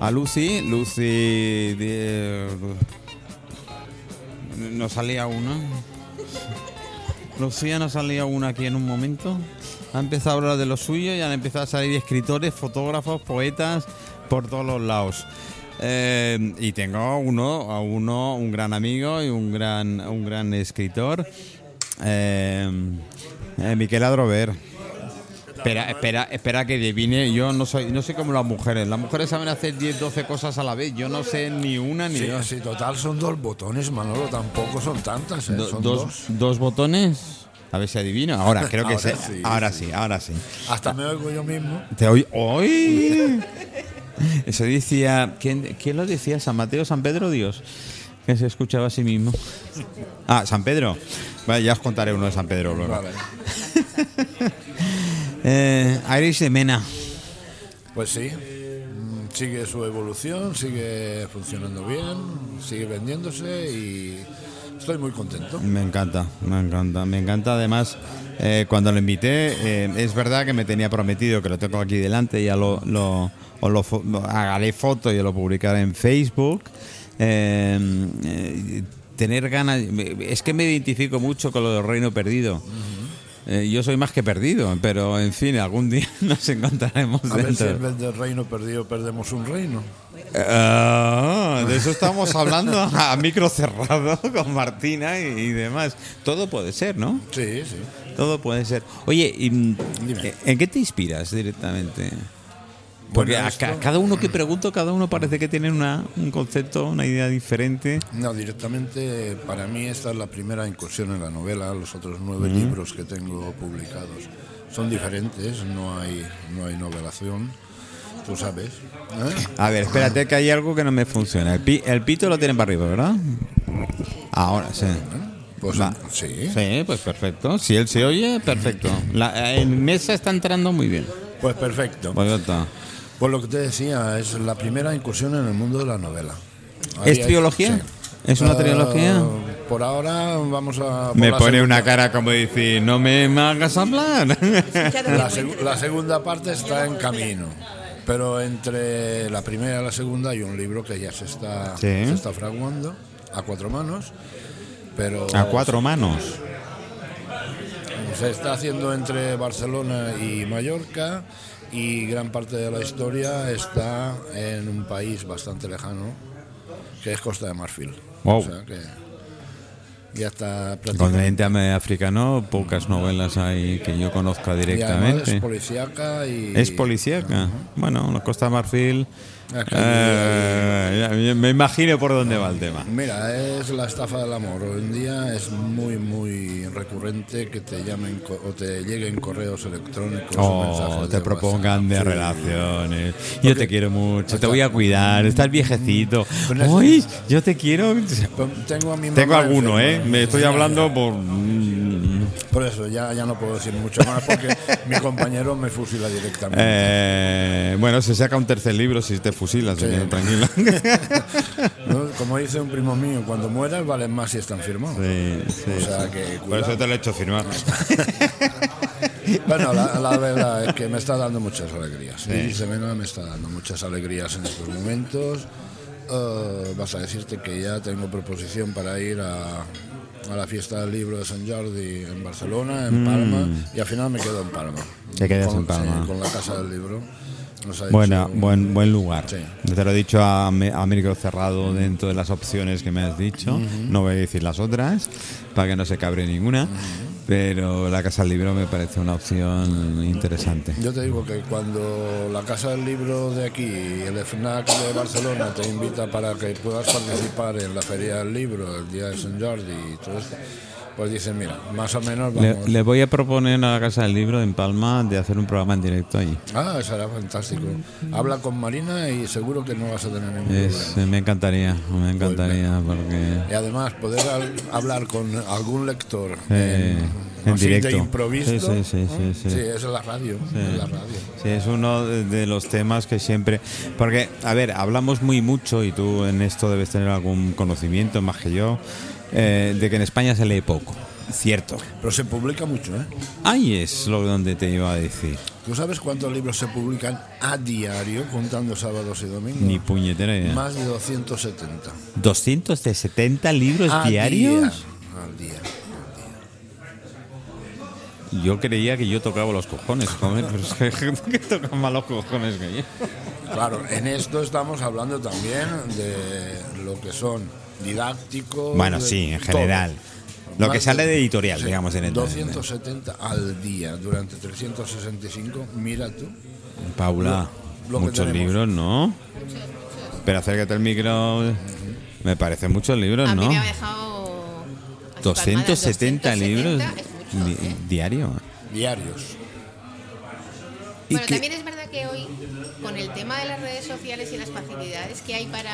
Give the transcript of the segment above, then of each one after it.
a Lucy. Lucy. de- no salía una. Lucía no salía una aquí en un momento. Ha empezado a hablar de lo suyo y han empezado a salir escritores, fotógrafos, poetas por todos los lados. Eh, y tengo uno, a uno, un gran amigo y un gran, un gran escritor, eh, eh, Miquel Adrover. Espera, espera, espera que adivine. Yo no soy, no soy como las mujeres. Las mujeres saben hacer 10, 12 cosas a la vez. Yo no sé ni una ni Sí, dos. sí, total son dos botones, Manolo, tampoco son tantas, ¿eh? Do- son dos, dos. dos botones. A ver si adivino. Ahora, creo que Ahora sé. sí, ahora sí. sí, ahora sí. Hasta me oigo yo mismo. Te oí. ¡Hoy! Eso decía. ¿quién, ¿Quién lo decía? ¿San Mateo, San Pedro, Dios? Que se escuchaba a sí mismo. Ah, San Pedro. Vale, ya os contaré uno de San Pedro luego. Vale. Eh, Irish de Mena. Pues sí, mm, sigue su evolución, sigue funcionando bien, sigue vendiéndose y estoy muy contento. Me encanta, me encanta. Me encanta además. eh, cuando lo invité, eh, es verdad que me tenía prometido que lo tengo aquí delante, ya lo, lo, foto y lo publicaré en Facebook. Eh, eh, tener ganas, es que me identifico mucho con lo del reino perdido. Eh, yo soy más que perdido, pero en fin, algún día nos encontraremos A ver si dentro. en vez de reino perdido perdemos un reino. Ah, de eso estamos hablando a micro cerrado con Martina y, y demás. Todo puede ser, ¿no? Sí, sí. Todo puede ser. Oye, y, mm, Dime. ¿en qué te inspiras directamente? Porque Bueno, a esto- cada uno que pregunto, cada uno parece que tiene una, un concepto, una idea diferente. No, directamente para mí esta es la primera incursión en la novela. Los otros nueve libros que tengo publicados son diferentes, no hay, no hay novelación, tú sabes. ¿eh? A ver, espérate que hay algo que no me funciona. El, pi- el pito lo tienen para arriba, ¿verdad? Ahora sí. Pues Va. sí. Sí, pues perfecto. Si él se oye, perfecto. La, en mesa está entrando muy bien. Pues perfecto. Pues ya está. Pues lo que te decía, es la primera incursión en el mundo de la novela. ¿Es trilogía? sí. ¿Es una Eh, trilogía? Por ahora vamos a... Me pone segunda- una cara como decir, no me hagas hablar. La, seg- la segunda parte está en camino, pero entre la primera y la segunda hay un libro que ya se está, Sí. se está fraguando a cuatro manos, pero A cuatro manos. se está haciendo entre Barcelona y Mallorca y gran parte de la historia está en un país bastante lejano, que es Costa de Marfil. Wow. O sea que ya está El continente africano, pocas novelas hay que yo conozca Y directamente. es policíaca y... Es policíaca. Bueno, la Costa de Marfil. Que- eh, me imagino por dónde va el tema. Mira, es la estafa del amor. Hoy en día es muy, muy recurrente que te llamen o te lleguen correos electrónicos o Oh, mensajes te de propongan de WhatsApp. Sí. relaciones. Yo te quiero mucho, te voy a cuidar, estás viejecito. Uy, yo te quiero. Tengo a mi Tengo alguno, ¿eh? Me estoy hablando por. Por eso ya, ya no puedo decir mucho más porque mi compañero me fusila directamente. Eh, bueno, se saca un tercer libro si te fusilas, Sí. eh, tranquilo. ¿No? Como dice un primo mío, cuando mueras valen más si están firmados. Sí, sí, O sea sí. que Por eso te lo he hecho firmar. Bueno, la, la verdad es que me está dando muchas alegrías. Iris de Mena me está dando muchas alegrías en estos momentos. Eh, vas a decirte que ya tengo proposición para ir a, a la fiesta del libro de San Jordi en Barcelona, en Palma, y al final me quedo en Palma. Mm. Te quedas Con- en Palma. sí, con la casa del libro. Dicho- buen, buen lugar. Sí. Te lo he dicho a, a micro cerrado dentro de las opciones que me has dicho. No voy a decir las otras para que no se cabre ninguna. Pero la Casa del Libro me parece una opción interesante. Yo te digo que cuando la Casa del Libro de aquí, el FNAC de Barcelona, te invita para que puedas participar en la Feria del Libro, el día de San Jordi y todo esto, pues dicen, mira, más o menos Le, vamos... le voy a proponer a la Casa del Libro en Palma de hacer un programa en directo allí. Ah, será fantástico. Habla con Marina y seguro que no vas a tener ningún Es- problema. me encantaría, me encantaría porque... Y además poder al- hablar con algún lector Eh, en así directo. de improviso. Sí, sí, sí, sí, sí. es la radio. es la radio. Sí, es uno de los temas que siempre... Porque, a ver, hablamos muy mucho, y tú en esto debes tener algún conocimiento más que yo, eh, de que en España se lee poco. Cierto. Pero se publica mucho, ¿eh? Ahí es lo donde te iba a decir. ¿Tú sabes cuántos libros se publican a diario, contando sábados y domingos? Ni puñetera idea. Más de 270. 270 libros A diarios. día, al día. Yo creía que yo tocaba los cojones, joder, pero es que hay gente que toca más los cojones que yo. Claro, en esto estamos hablando también de lo que son didácticos. Bueno, de sí, en todo. general. Lo Más que sale de editorial, sí, digamos, en el 270 al día durante 365, mira tú. Paula, Lo- lo que muchos libros, ¿no? Pero acércate al micro. Me parecen muchos libros, A mí ¿no? me ha dejado. así 270 palmada, libros 270 es mucho, di- ¿eh? diario. Diarios. ¿Y Bueno, también es verdad que hoy, con el tema de las redes sociales y las facilidades que hay para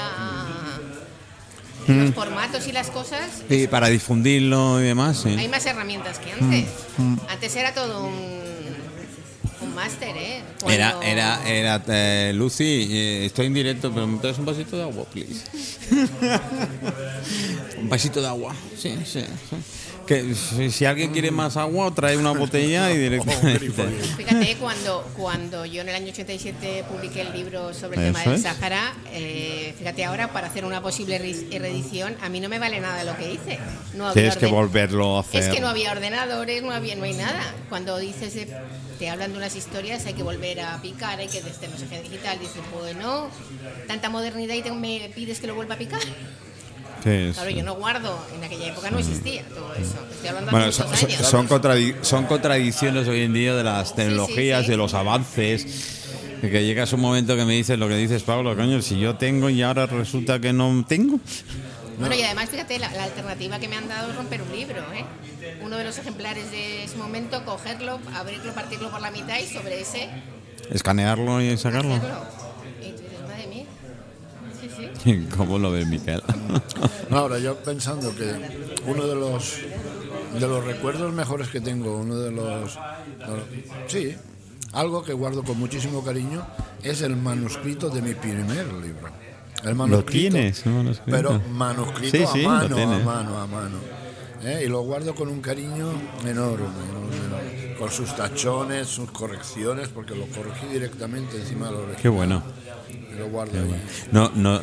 Mm. los formatos y las cosas, y para difundirlo y demás, sí. hay más herramientas que antes. Mm, Antes era todo un, un máster, ¿eh? Era, era, era, eh, Lucy, eh, estoy en directo, pero me traes un vasito de agua, please. un vasito de agua, sí, sí. sí. Que si- alguien quiere más agua, trae una botella y directamente. Fíjate, cuando, cuando yo en el año 87 publiqué el libro sobre el tema del es. Sáhara, eh, fíjate ahora, para hacer una posible re- reedición, a mí no me vale nada de lo que hice. No había Tienes que volverlo a hacer. Es que no había ordenadores, no había, no hay nada. Cuando dices, de- te hablan de unas historias, hay que volver a picar, hay que desde no sé qué digital, dices, bueno, tanta modernidad y te- me pides que lo vuelva a picar. Sí, Claro, sí. yo no guardo, en aquella época no existía todo eso. Estoy hablando Bueno, hace son, son- años. son contradi- son contradicciones hoy en día de las tecnologías, sí. de los avances. de Que llegas un momento que me dices lo que dices, Pablo, coño, si yo tengo y ahora resulta que no tengo. Bueno, y además, fíjate, la, la alternativa que me han dado es romper un libro, ¿eh? Uno de los ejemplares de ese momento, cogerlo, abrirlo, partirlo por la mitad y sobre ese Escanearlo y sacarlo. hacerlo. Y tú dices, madre mía. Sí, sí. ¿Cómo lo ves, Miquel? No, ahora yo pensando que uno de los de los recuerdos mejores que tengo, uno de los sí, algo que guardo con muchísimo cariño es el manuscrito de mi primer libro. El manuscrito, tienes, el manuscrito? Pero manuscrito Sí, a sí, lo mano, a tienes. mano, a mano. ¿eh? Y lo guardo con un cariño enorme, enorme, enorme. con sus tachones, sus correcciones, porque lo corregí directamente encima de lo Qué bueno. Y lo guardo ahí. No, no,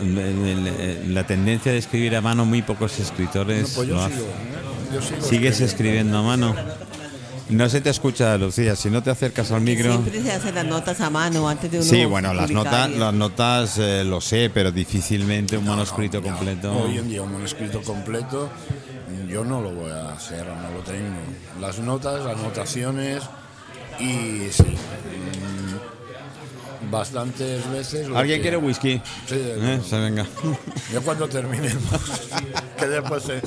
la tendencia de escribir a mano, muy pocos No, escritores pues yo lo sigo. ¿eh? Yo sigo Sigues escribiendo a mano. No se te escucha, Lucía. Si no te acercas al micro. Siempre se hacen las notas a mano antes de uno Sí, bueno, las notas, las notas eh, lo sé, pero difícilmente un manuscrito No, no, completo. Hoy en día un manuscrito completo yo no lo voy a hacer, no lo tengo. Las notas, las anotaciones y sí. Bastantes veces. ¿Alguien quiere whisky? Sí, Eh, se venga. Yo cuando terminemos, que después se,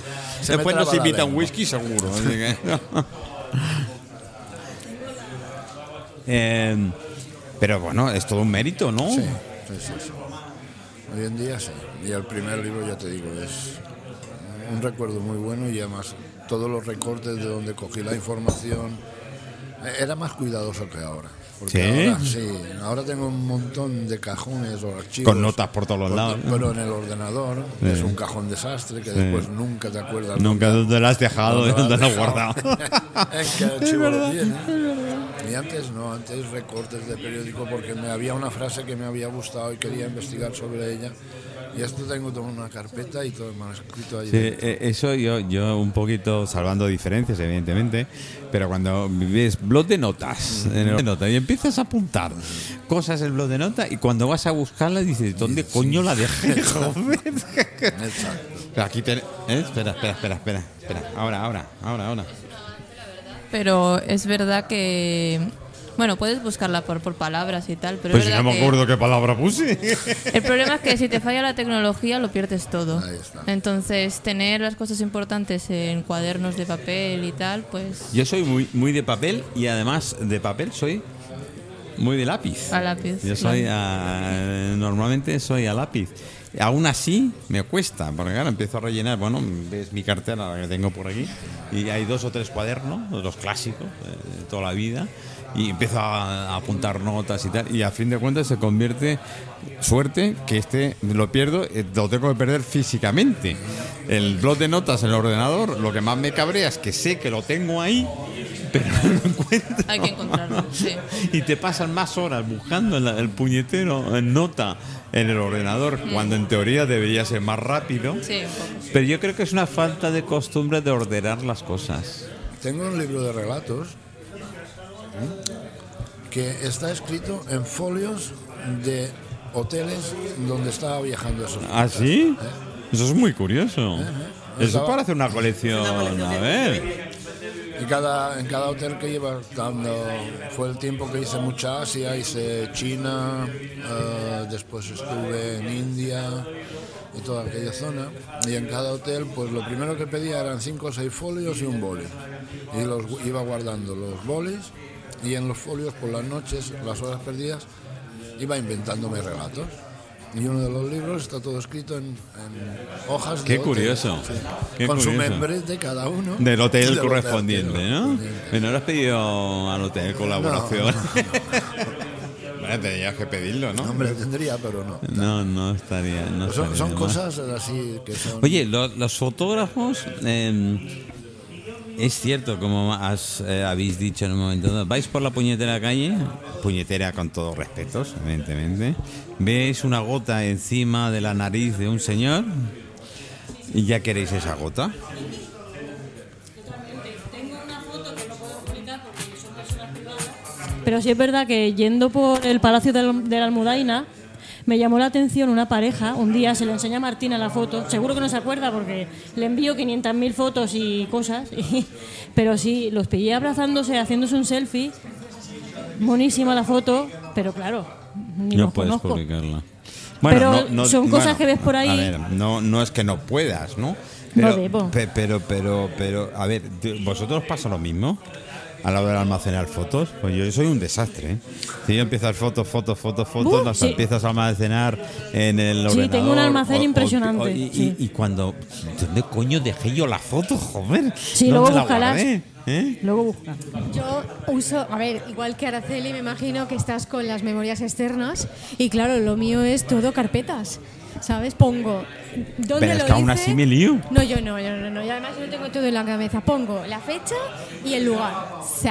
se Después nos traba la invita un lengua. whisky seguro. así que- Eh, pero bueno, es todo un mérito, ¿no? Sí, sí, sí, sí. Hoy en día sí. Y el primer libro, ya te digo, es un recuerdo muy bueno y además todos los recortes de donde cogí la información eh, era más cuidadoso que ahora. Porque ¿Sí? Ahora, sí, ahora tengo un montón de cajones o archivos. Con notas por todos los lados. Pero en el ordenador es un cajón desastre que después nunca te acuerdas. Nunca dónde lo has dejado, dónde dónde lo has guardado. en. Y antes no, antes recortes de periódico porque me había una frase que me había gustado y quería investigar sobre ella. Y esto tengo toda una carpeta y todo el manuscrito ahí. Sí, eh, eso yo, yo un poquito salvando diferencias, evidentemente, pero cuando ves blog de notas, en el de notas y empiezas a apuntar cosas en el blog de notas y cuando vas a buscarla dices, ¿dónde coño la dejé? Joder. Exacto. Aquí ¿eh? Espera, espera, espera, espera, espera. Ahora, ahora, ahora, ahora. Pero es verdad que. Bueno, puedes buscarla por, por palabras y tal, pero Pues es si no me que acuerdo qué palabra puse. el problema es que si te falla la tecnología lo pierdes todo. Ahí está. Entonces, tener las cosas importantes en cuadernos de papel y tal, pues Yo soy muy, muy de papel y además de papel soy muy de lápiz. a lápiz. Yo soy a- normalmente soy a lápiz. Aún así me cuesta, porque claro, empiezo a rellenar, bueno, ves mi cartera la que tengo por aquí y hay dos o tres cuadernos, los clásicos eh, de toda la vida y empiezo a, apuntar notas y tal y a fin de cuentas se convierte suerte que este lo pierdo, eh, lo tengo que perder físicamente. el blog de notas en el ordenador, lo que más me cabrea es que sé que lo tengo ahí, pero no lo encuentro. Hay que encontrarlo, sí. Y te pasan más horas buscando el, el puñetero en nota en el ordenador, cuando en teoría debería ser más rápido. Sí, un poco. Pero yo creo que es una falta de costumbre de ordenar las cosas. Tengo un libro de relatos. Que está escrito en folios de hoteles donde estaba viajando esos ¿Ah, sí? ¿Eh? Eso es muy curioso. Eso es Estaba- para hacer una colección. A ver. Y cada, en cada hotel que iba dando, fue el tiempo que hice mucha Asia, hice China, eh, después estuve en India y toda aquella zona. Y en cada hotel, pues lo primero que pedía eran cinco o seis folios y un boli. Y los iba guardando los bolis y en los folios por las noches, las horas perdidas, iba inventándome relatos. Y uno de los libros está todo escrito en, en hojas de Qué hotel, curioso, sí, qué con su curioso. membrete cada uno. Del hotel Del correspondiente, ¿no? Bueno, no has pedido al hotel colaboración. No, bueno, tenías que pedirlo, ¿no? Hombre, tendría, pero no. No, no estaría. No Son, estaría son mal. cosas así que son. Oye, lo- los fotógrafos, eh, es cierto, como has, eh, habéis dicho en un momento dado, vais por la puñetera calle, puñetera con todos respetos, evidentemente, veis una gota encima de la nariz de un señor y ya queréis esa gota. Pero sí es verdad que yendo por el Palacio de la Almudaina, me llamó la atención una pareja. Un día se le enseña a Martina la foto. Seguro que no se acuerda porque le envío 500.000 fotos y cosas. y- pero sí, los pillé abrazándose, haciéndose un selfie. Monísima la foto, pero claro, ni no los puedes conozco. publicarla. Pero son cosas que ves por ahí. A ver, no, no es que no puedas, ¿no? No debo. pe- pero, pero, pero, a ver, ¿vosotros os pasa lo mismo? A la hora de almacenar fotos, pues yo soy un desastre. ¿eh? Si yo empiezo a hacer fotos, fotos, fotos, fotos, Uh, las sí. empiezas a almacenar en el Sí, ordenador. tengo un almacén impresionante, y, y- sí. y cuando, ¿dónde coño dejé yo la foto, joder? Sí, ¿Dónde luego buscarás. ¿Eh? Luego busca. Yo uso, a ver, igual que Araceli, me imagino que estás con las memorias externas y claro, lo mío es todo carpetas. ¿Sabes? Pongo. ¿Dónde Pero es lo que aún así me lío. No, yo no, yo no, no. Y además yo tengo todo en la cabeza. Pongo la fecha y el lugar. Sí.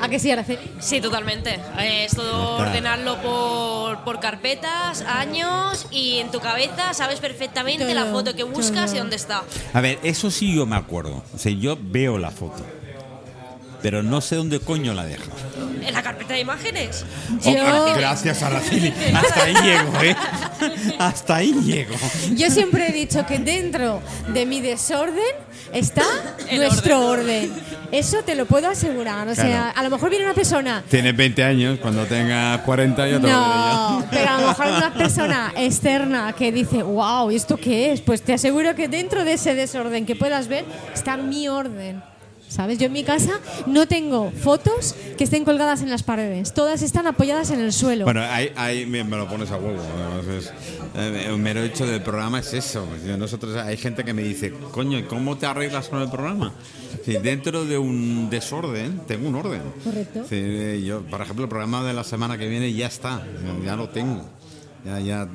¿A que sí, Araceli? Sí, totalmente. Es todo ordenarlo por, por carpetas, años y en tu cabeza sabes perfectamente la foto que buscas todo. y dónde está. A ver, eso sí yo me acuerdo. O sea, yo veo la foto. Pero no sé dónde coño la dejo. En la carpeta de imágenes. Oh, Yo- ah, gracias, Araceli. Hasta ahí llego, ¿eh? Hasta ahí llego. Yo siempre he dicho que dentro de mi desorden está El nuestro orden. Eso te lo puedo asegurar. O sea, Claro. a lo mejor viene una persona Tienes 20 años, cuando tengas 40 ya te No, yo. pero a lo mejor una persona externa que dice, wow, ¿y esto qué es? Pues te aseguro que dentro de ese desorden que puedas ver está mi orden. ¿Sabes? Yo en mi casa no tengo fotos que estén colgadas en las paredes. Todas están apoyadas en el suelo. Bueno, ahí, ahí me, me lo pones a huevo. es- eh, el mero hecho del programa es eso. Nosotros hay gente que me dice, coño, ¿y cómo te arreglas con el programa? Si dentro de un desorden, tengo un orden. Correcto. Yo, por ejemplo, el programa de la semana que viene ya está, ya lo tengo. Ya, ya,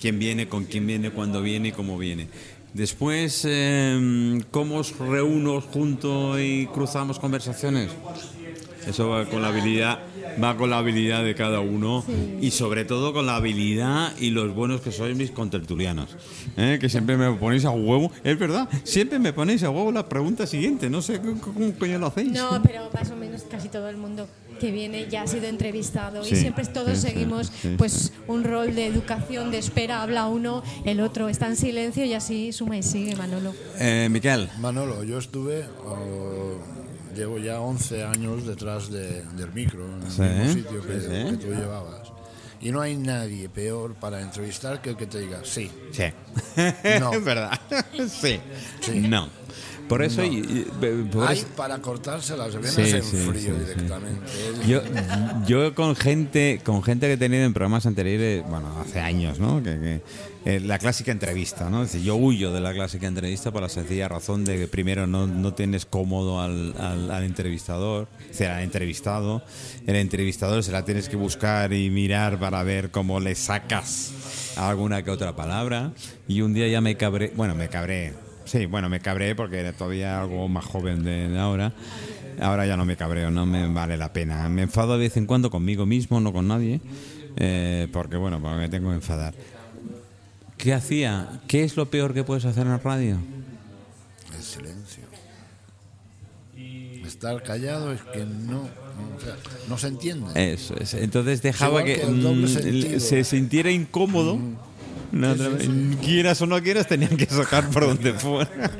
quién viene, con quién viene, cuándo viene y cómo viene. Después, eh, ¿cómo os reúno juntos y cruzamos conversaciones? Eso va con la habilidad, va con la habilidad de cada uno y sobre todo con la habilidad y los buenos que sois mis contertulianos. ¿eh? Que siempre me ponéis a huevo. Es verdad, siempre me ponéis a huevo la pregunta siguiente. No sé cómo coño lo hacéis. No, pero más o menos casi todo el mundo que viene ya ha sido entrevistado Sí, y siempre todos sí, seguimos sí, pues un rol de educación, de espera, habla uno, el otro está en silencio y así suma y sigue Manolo. Eh, Miquel, Manolo, yo estuve, oh, llevo ya 11 años detrás de- del micro, en el mismo sitio que, sí. que tú llevabas. Y no hay nadie peor para entrevistar que el que te diga sí. Sí. No. es verdad. sí. Sí. No. Por eso, y, y- por Hay eso- para cortarse las venas Sí, en sí, frío sí, directamente. Yo, yo con gente con gente que he tenido en programas anteriores, bueno, hace años, ¿no? Que, que, eh, la clásica entrevista, ¿no? Es decir, yo huyo de la clásica entrevista por la sencilla razón de que primero no, no tienes cómodo al, al- al entrevistador, o sea, al entrevistado. El entrevistador se la tienes que buscar y mirar para ver cómo le sacas alguna que otra palabra. Y un día ya me cabré, bueno, me cabré. Sí, bueno, me cabré porque era todavía algo más joven de ahora. Ahora ya no me cabreo, no me vale la pena. Me enfado de vez en cuando conmigo mismo, no con nadie, eh, porque bueno, porque me tengo que enfadar. ¿Qué hacía? ¿Qué es lo peor que puedes hacer en la radio? El silencio. Estar callado es que no, no, o sea, no se entiende. Eso es. Entonces dejaba que, mm, se sintiera incómodo. No, otra vez, Quieras o no quieras, tenían que sacar por donde fuera.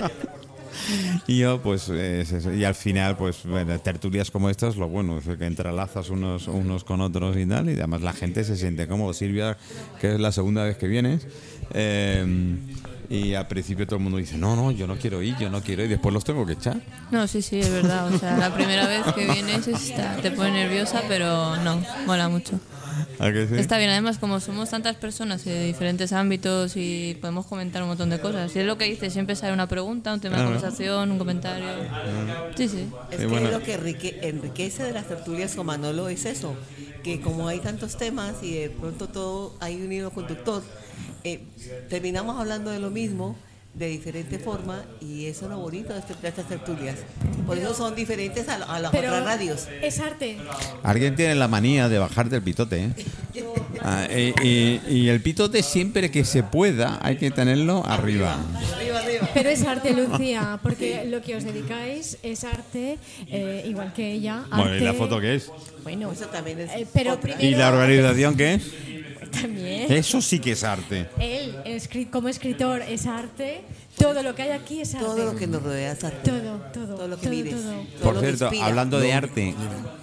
Y yo, pues, es eso. y al final, pues, bueno, tertulias como estas, lo bueno es que entrelazas unos, unos con otros y tal, y además la gente se siente cómodo. Silvia, que es la segunda vez que vienes, eh, y al principio todo el mundo dice, no, no, yo no quiero ir, yo no quiero ir, y después los tengo que echar. No, sí, sí, es verdad. O sea, la primera vez que vienes está- te pone nerviosa, pero no, mola mucho. ¿A que sí? Está bien, además, como somos tantas personas de diferentes ámbitos y podemos comentar un montón de cosas. Y es lo que dices, siempre sale una pregunta, un tema de conversación, un comentario. Sí, sí. Es Sí, que bueno. lo que enrique- enriquece de las tertulias con Manolo es eso, que como hay tantos temas y de pronto todo hay un hilo conductor, eh, terminamos hablando de lo mismo de diferente forma y eso es lo bonito de, este- de estas tertulias. Por eso son diferentes a, a las Pero otras radios. es arte. Alguien tiene la manía de bajar del pitote, ¿eh? Ah, y, y- y el pitote siempre que se pueda hay que tenerlo arriba. Pero es arte, Lucía, porque lo que os dedicáis es arte, eh, igual que ella. Bueno, ¿y arte- la foto qué es? Bueno, Eso también es eh, pero primero ¿Y la organización qué es? También. Eso sí que es arte. Él, como escritor, es arte. Todo lo que hay aquí es arte. Todo lo que nos rodea es arte. Todo, todo. Todo lo que todo, vives. todo. Todo Por cierto, inspira. hablando de arte,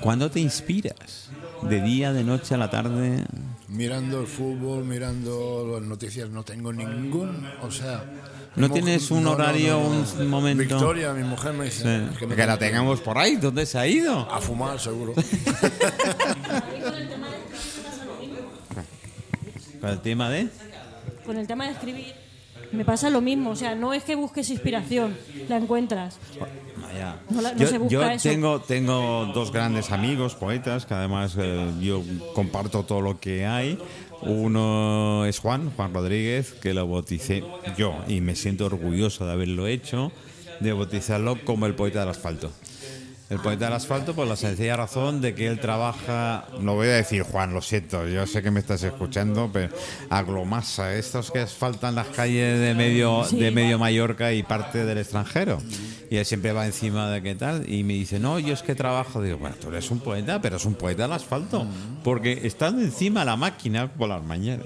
¿cuándo te inspiras? ¿De día, de noche, a la tarde? Mirando el fútbol, mirando las noticias, no tengo ningún, o sea... ¿No tienes un no, horario, no, no. un momento? Victoria, mi mujer me dice... Sí. que me Que la tengamos por ahí. ¿Dónde se ha ido? A fumar, seguro. Con el tema de... Con el tema de escribir me pasa lo mismo, o sea, no es que busques inspiración, la encuentras. Vaya. No la- no yo se busca yo eso. tengo, tengo dos grandes amigos, poetas, que además eh, yo comparto todo lo que hay. Uno es Juan, Juan Rodríguez, que lo bauticé yo y me siento orgulloso de haberlo hecho, de bautizarlo como el poeta del asfalto. El poeta del asfalto por la sencilla razón de que él trabaja, no voy a decir Juan, lo siento, yo sé que me estás escuchando, pero aglomasa, estos que asfaltan las calles de medio, de medio Mallorca y parte del extranjero. Y él siempre va encima de qué tal, y me dice, no, yo es que trabajo, digo, bueno, tú eres un poeta, pero es un poeta del asfalto, porque estando encima de la máquina por las mañanas,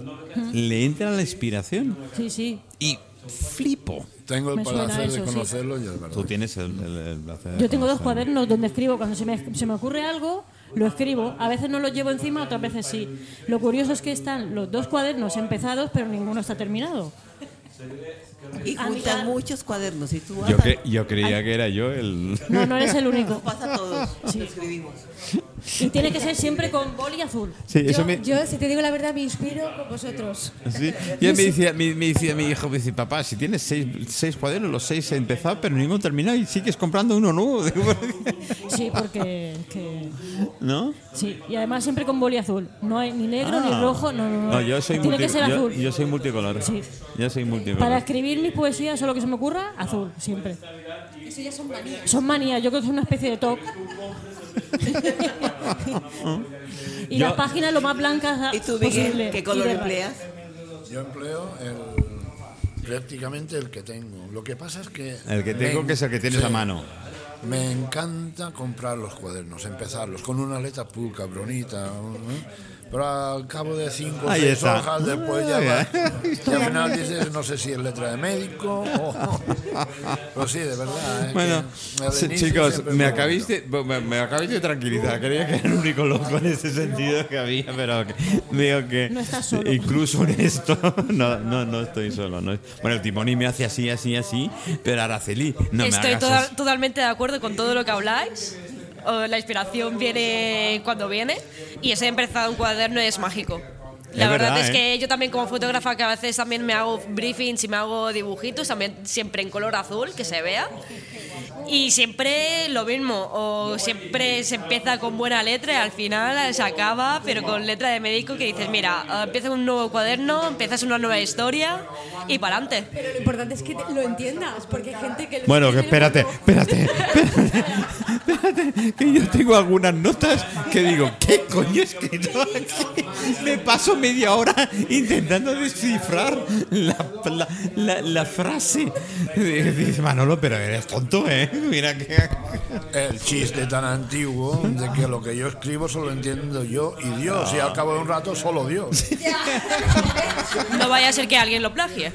le entra la inspiración Sí, sí. y flipo. Tengo el Me placer de sí. conocerlo y es verdad. Tú tienes el, el- el placer Yo tengo dos cuadernos donde escribo. Cuando se me, se me ocurre algo, lo escribo. A veces no lo llevo encima, otras veces sí. Lo curioso es que están los dos cuadernos empezados, pero ninguno está terminado. Y juntan muchos cuadernos. Y tú vas Yo, a- que, yo creía que era yo el... No, no eres el Nos único. pasa a todos. lo escribimos. Y tiene que ser siempre con boli azul. Sí, eso Yo, me... yo, si te digo la verdad, me inspiro con vosotros. Sí. Y él me decía, me, me decía mi hijo, me dice, papá, si tienes seis, seis cuadernos, los seis he empezado, pero ninguno terminado y sigues comprando uno nuevo. Sí, porque. que- ¿No? sí, y además siempre con boli azul. No hay ni negro ni Ah. rojo. No, no, no. No, yo soy, Tiene multi- que ser yo, azul. yo soy multicolor. Sí. Yo soy multicolor. Para escribir mis poesías o lo que se me ocurra, azul, siempre. Eso ya son manías. Son manías, yo creo que es una especie de top. y Yo- las páginas lo más blancas ¿Y tú, posible. Qué color Y de- empleas? Yo empleo el, prácticamente el que tengo. Lo que pasa es que... El que tengo, me- que es el que tienes sí. a mano. Me encanta comprar los cuadernos, empezarlos con una letra pulca, bonita. ¿eh? Pero al cabo de cinco o seis está. hojas, después ya va. Y al final dices, no sé si es letra de médico o. Pero sí, de verdad. ¿eh? Bueno, que chicos, me acabáis, de, me, me acabáis de tranquilizar. Creía que era el único loco en ese sentido que había, pero que- veo que No estás solo. incluso en esto no, no, no estoy solo. no. Bueno, el Timoni me hace así, así, así, pero Araceli, no me Estoy hagas toda- totalmente de acuerdo con todo lo que habláis. O la inspiración viene cuando viene y ese empezado un cuaderno es mágico. La Es verdad, verdad, es ¿eh? que yo también como fotógrafa que a veces también me hago briefings y me hago dibujitos, también siempre en color azul, que se vea. Y siempre lo mismo, o siempre se empieza con buena letra y al final se acaba, pero con letra de médico que dices, mira, eh, empieza un nuevo cuaderno, empiezas una nueva historia y para adelante. Pero lo importante es que lo entiendas, porque hay gente que... lo Bueno, que espérate, espérate, espérate, que yo tengo algunas notas que digo, ¿qué coño he escrito aquí? Me paso media hora intentando descifrar la, la, la- la frase. Dice Manolo, pero eres tonto, ¿eh? Mira que... El chiste tan antiguo de que lo que yo escribo solo entiendo yo y Dios, y al cabo de un rato solo Dios. No vaya a ser que alguien lo plagie.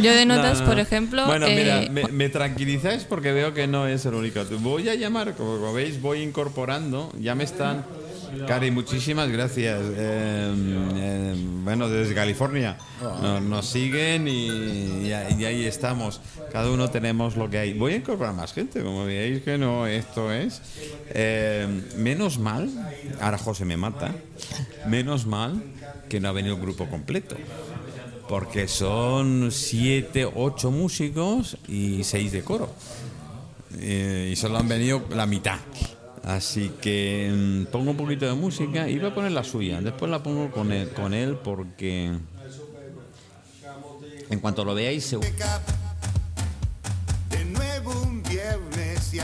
Yo de notas, No, no. por ejemplo. Bueno, eh, mira, me, me tranquilizáis porque veo que no es el único. Voy a llamar, como, veis, voy incorporando. Ya me están. Cari, muchísimas gracias. Eh, eh, bueno, desde California nos, siguen y, y ahí- y ahí estamos. Cada uno tenemos lo que hay. Voy a incorporar más gente, como veis que no, esto es. Eh, menos mal, ahora José me mata, menos mal que no ha venido el grupo completo. Porque son siete, ocho músicos y seis de coro. Eh, y solo han venido la mitad. Así que mm, pongo un poquito de música. Iba a poner la suya. Después la pongo con él, con él porque en cuanto lo veáis se... De nuevo y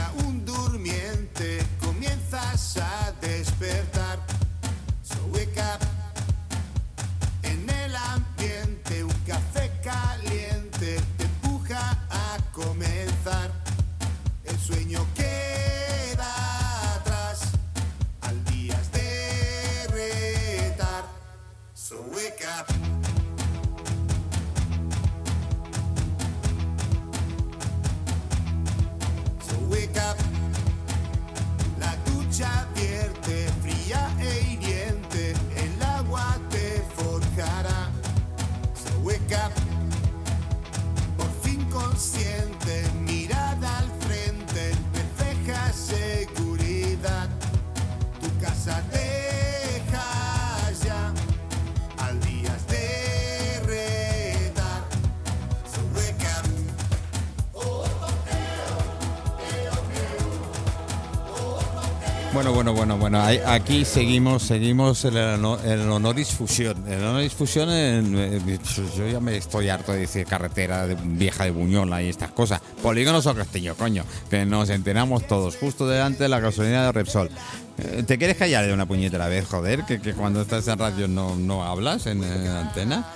Aquí seguimos, seguimos el, el honoris fusión. El honoris fusión, eh, yo ya me estoy harto de decir carretera vieja de Buñola y estas cosas. Polígonos o Castillo, coño. Que nos enteramos todos, justo delante de la gasolina de Repsol. Eh, ¿Te quieres callar de una puñetera vez, joder? Que, cuando estás en radio no, no hablas en, en antena.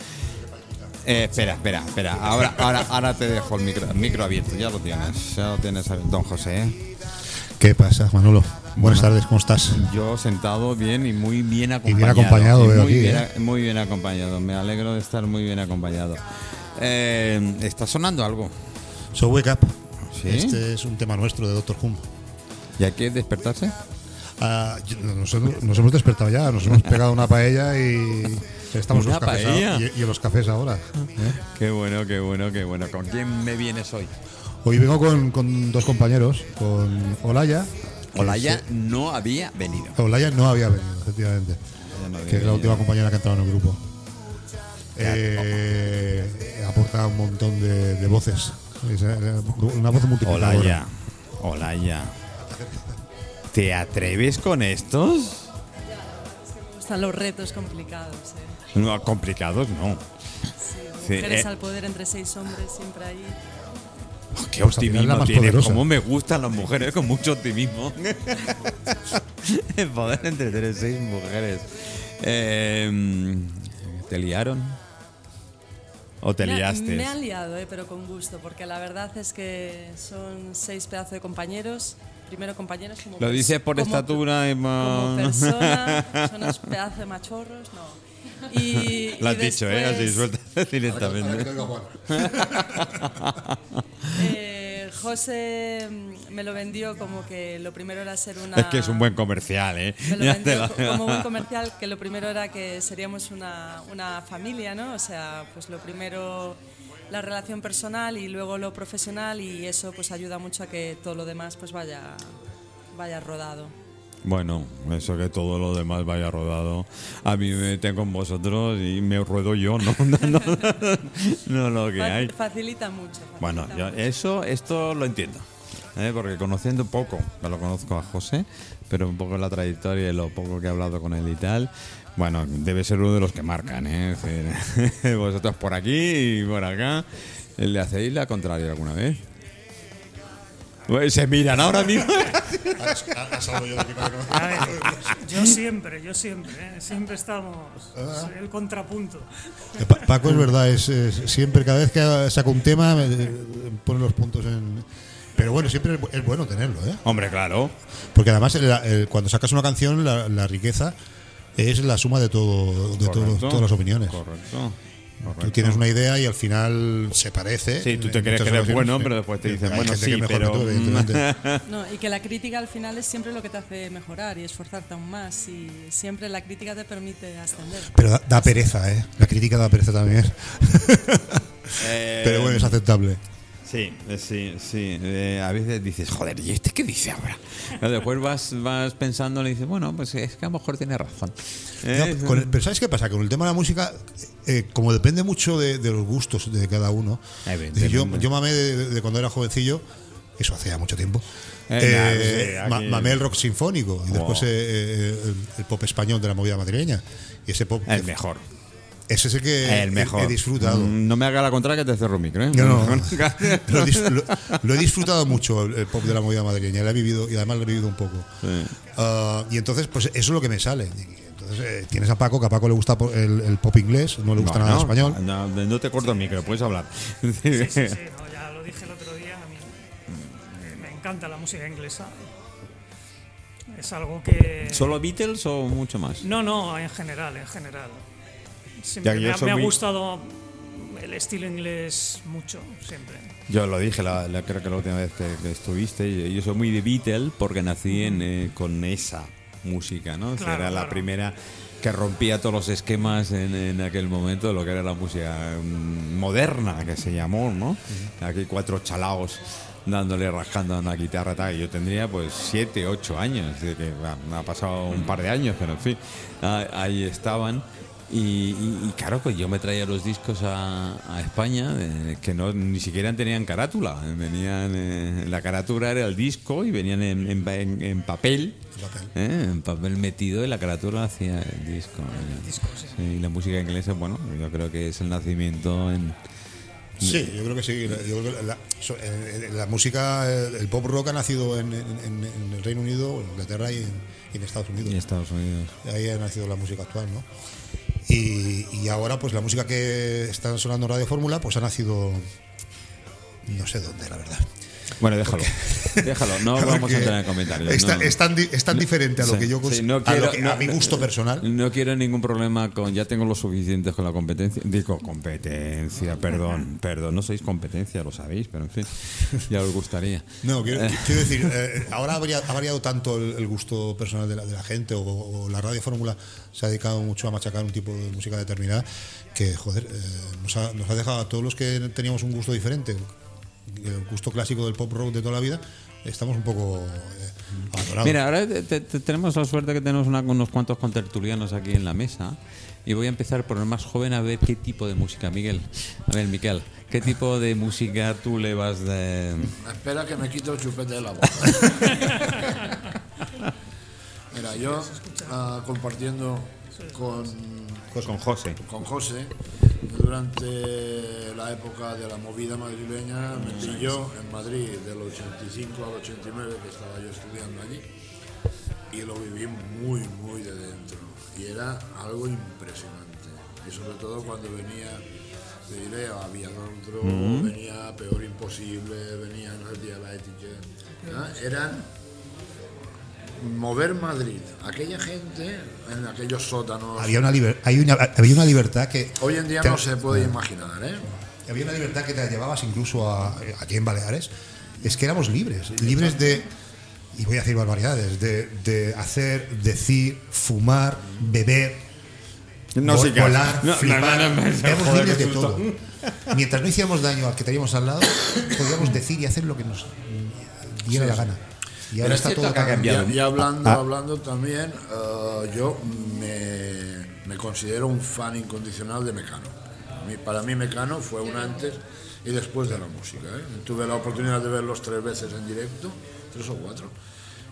Eh, espera, espera, espera. Ahora, ahora, ahora te dejo el micro, el micro abierto. Ya lo tienes, ya lo tienes, don José. ¿Qué pasa, Manolo? Buenas tardes, ¿cómo estás? Yo sentado bien y muy bien acompañado. bien acompañado Y veo muy, aquí, bien, ¿eh? muy bien acompañado. Me alegro de estar muy bien acompañado. Eh, ¿Está sonando algo? So Wake Up. ¿Sí? Este es un tema nuestro de Doctor Who. ¿Y hay que despertarse? Ah, nos, hemos- nos hemos despertado ya, nos hemos pegado una paella y estamos en ¿Una los cafés ahora- y, y en los cafés ahora. ¿eh? Qué bueno, qué bueno, qué bueno. ¿Con quién me vienes hoy? Hoy vengo con, con dos compañeros, con Olaya. Olaya no había venido. Olaya no había venido, efectivamente. no había que es la última compañera que ha entrado en el grupo. Eh, aporta un montón de, de voces. Es, eh, una voz multiplicadora. Olaya, Olaya. ¿Te atreves con estos? Están los retos complicados. ¿eh? No, complicados, no. Sí, Mujeres eh, al poder entre seis hombres, siempre ahí. Qué Pues optimismo poderosa. Como me gustan las mujeres con mucho optimismo. El poder entre tres seis mujeres. Eh, ¿Te liaron? ¿O te me, liaste? me han liado, ¿eh? pero con gusto, porque la verdad es que son seis pedazos de compañeros, primero compañeros como Lo dices por como- estatura y como más- persona, son unos pedazos de machorros, no. Y, Lo y has dicho, ¿eh? Así suelta directamente. eh, José mm, me lo vendió como que lo primero era ser una... Es que es un buen comercial, ¿eh? Me lo vendió como buen comercial, que lo primero era que seríamos una, una familia, ¿no? O sea, pues lo primero la relación personal y luego lo profesional y eso pues ayuda mucho a que todo lo demás pues vaya, vaya rodado. Bueno, eso que todo lo demás vaya rodado. A mí me meten con vosotros y me ruedo yo, ¿no? No, no, no lo que hay. Facilita mucho. Bueno, yo eso, esto lo entiendo. ¿eh? Porque conociendo poco, me lo conozco a José, pero un poco la trayectoria y lo poco que he hablado con él y tal, bueno, debe ser uno de los que marcan, ¿eh? Es decir, vosotros por aquí y por acá, ¿le hacéis la contraria alguna vez? Pues se miran ahora mismo. Yo siempre, yo siempre, ¿eh? siempre estamos el contrapunto. Eh, Pa- Paco es verdad, es, es- siempre, cada vez que saca un tema, me pone los puntos en. Pero bueno, siempre es bu- es bueno tenerlo, ¿eh? Hombre, claro. Porque además, el- el- cuando sacas una canción, la, la riqueza es la suma de todo, de todo- todas las opiniones. Correcto. Tú correcto. tienes una idea y al final se parece. Sí, tú te crees que eres bueno, pero después te dicen, bueno, sí, pero... tú, evidentemente. No, y que la crítica al final es siempre lo que te hace mejorar y esforzarte aún más y siempre la crítica te permite ascender. Pero da, da pereza, ¿eh? La crítica da pereza también. Eh, pero bueno, es aceptable. Sí, eh, sí, sí. Eh, a veces dices, joder, ¿y este qué dice ahora? Pero después vas, vas pensando y dices, bueno, pues es que a lo mejor tiene razón. Eh, el- pero ¿sabes qué pasa? Con el tema de la música, eh, como depende mucho de, de los gustos de cada uno. decir, yo, yo mamé de, de cuando era jovencillo, eso hace ya mucho tiempo. Eh, eh, ma- mamé el rock sinfónico y después eh, eh, el, el pop español de la movida madrileña. Y ese pop. El mejor. Ese es el que el he- mejor. he disfrutado. Mm, No me haga la contraria que te cerro el micro, ¿eh? No, no. lo, lo- lo he disfrutado mucho el, el pop de la movida madrileña, lo he vivido y además lo he vivido un poco. Ah, y entonces, pues eso es lo que me sale. Entonces, eh, tienes a Paco, que a Paco le gusta el, el pop inglés, no le gusta No, nada el no, español. No, no te corto el micro, puedes hablar. Sí, sí, sí, no, ya lo dije el otro día, a mí me encanta la música inglesa. Es algo que... ¿Solo Beatles o mucho más? No, no, en general, en general. Siempre me, me ha gustado el estilo inglés mucho, siempre. Yo lo dije, la, la- creo que la última vez que, que estuviste. Yo, yo soy muy de Beatles porque nací en, eh, con esa música, ¿no? O sea, Claro, era la claro. primera que rompía todos los esquemas en, en aquel momento de lo que era la música mm, moderna, que se llamó, ¿no? Aquí cuatro chalaos dándole, rascando a una guitarra, tal. y Yo tendría pues siete, ocho años, que bueno, ha pasado un par de años, pero en fin, ah, ahí estaban. Y, y- y claro, pues yo me traía los discos a, a España eh, que no ni siquiera tenían carátula. Venían, eh, la carátula era el disco y venían en, en- en- en papel, eh, en papel metido y la carátula hacía el disco. eh. Sí, y la música inglesa, bueno, yo creo que es el nacimiento en. Sí, yo creo que sí. La- yo creo que la, eh, eh, la música, el pop rock ha nacido en, en- en- en el Reino Unido, en Inglaterra y en, y en Estados Unidos. Y Estados Unidos. Ahí ha nacido la música actual, ¿no? Y, y ahora, pues la música que está sonando Radio Fórmula, pues ha nacido. No sé dónde, la verdad. Bueno, déjalo. déjalo, no vamos a entrar en comentarios. Es, tan- no. es tan, di- es tan diferente a lo que yo sí, no a, lo quiero- que- a mi gusto personal. No quiero ningún problema con. Ya tengo lo suficientes con la competencia. Digo, competencia, perdón, perdón. No sois competencia, lo sabéis, pero en fin, ya os gustaría. No, quiero, Eh, quiero decir, eh, ahora ha variado, ha variado tanto el, el gusto personal de la, de la gente o, o la radio fórmula se ha dedicado mucho a machacar un tipo de música determinada que, joder, eh, nos, ha, nos ha dejado a todos los que teníamos un gusto diferente, el gusto clásico del pop rock de toda la vida, estamos un poco eh. Mira, ahora te- te- te- tenemos la suerte que tenemos una- unos cuantos contertulianos aquí en la mesa. Y voy a empezar por el más joven a ver qué tipo de música, Miguel. A ver, Miguel, ¿qué tipo de música tú le vas de. Espera que me quito el chupete de la boca. Mira, yo ah, compartiendo con, con José. con José durante la época de la movida madrileña me pilló en Madrid del 85 al 89 que estaba yo estudiando allí y lo viví muy muy de dentro y era algo impresionante y sobre todo cuando venía te diré había otro Mhm. venía peor imposible venía los diabéticos ¿no? eran mover Madrid, aquella gente en aquellos sótanos. Había una, liber- hay una- había una libertad que. Hoy en día te- no se puede imaginar, ¿eh? Había una libertad que te la llevabas incluso a, aquí en Baleares. Es que éramos libres, libres de, y voy a decir barbaridades, de, de hacer, decir, fumar, beber, No vol- sé qué. volar, No, flipar. no, no, no, éramos libres de todo. Mientras no hiciéramos daño al que teníamos al lado, podíamos decir y hacer lo que nos diera la gana. Y ahora Pero está todo que ha cambiado. Y, y hablando, Ah. hablando también, eh, yo me, me considero un fan incondicional de Mecano. Para mí Mecano fue un antes y después de la música. ¿eh? Tuve la oportunidad de verlos tres veces en directo, tres o cuatro.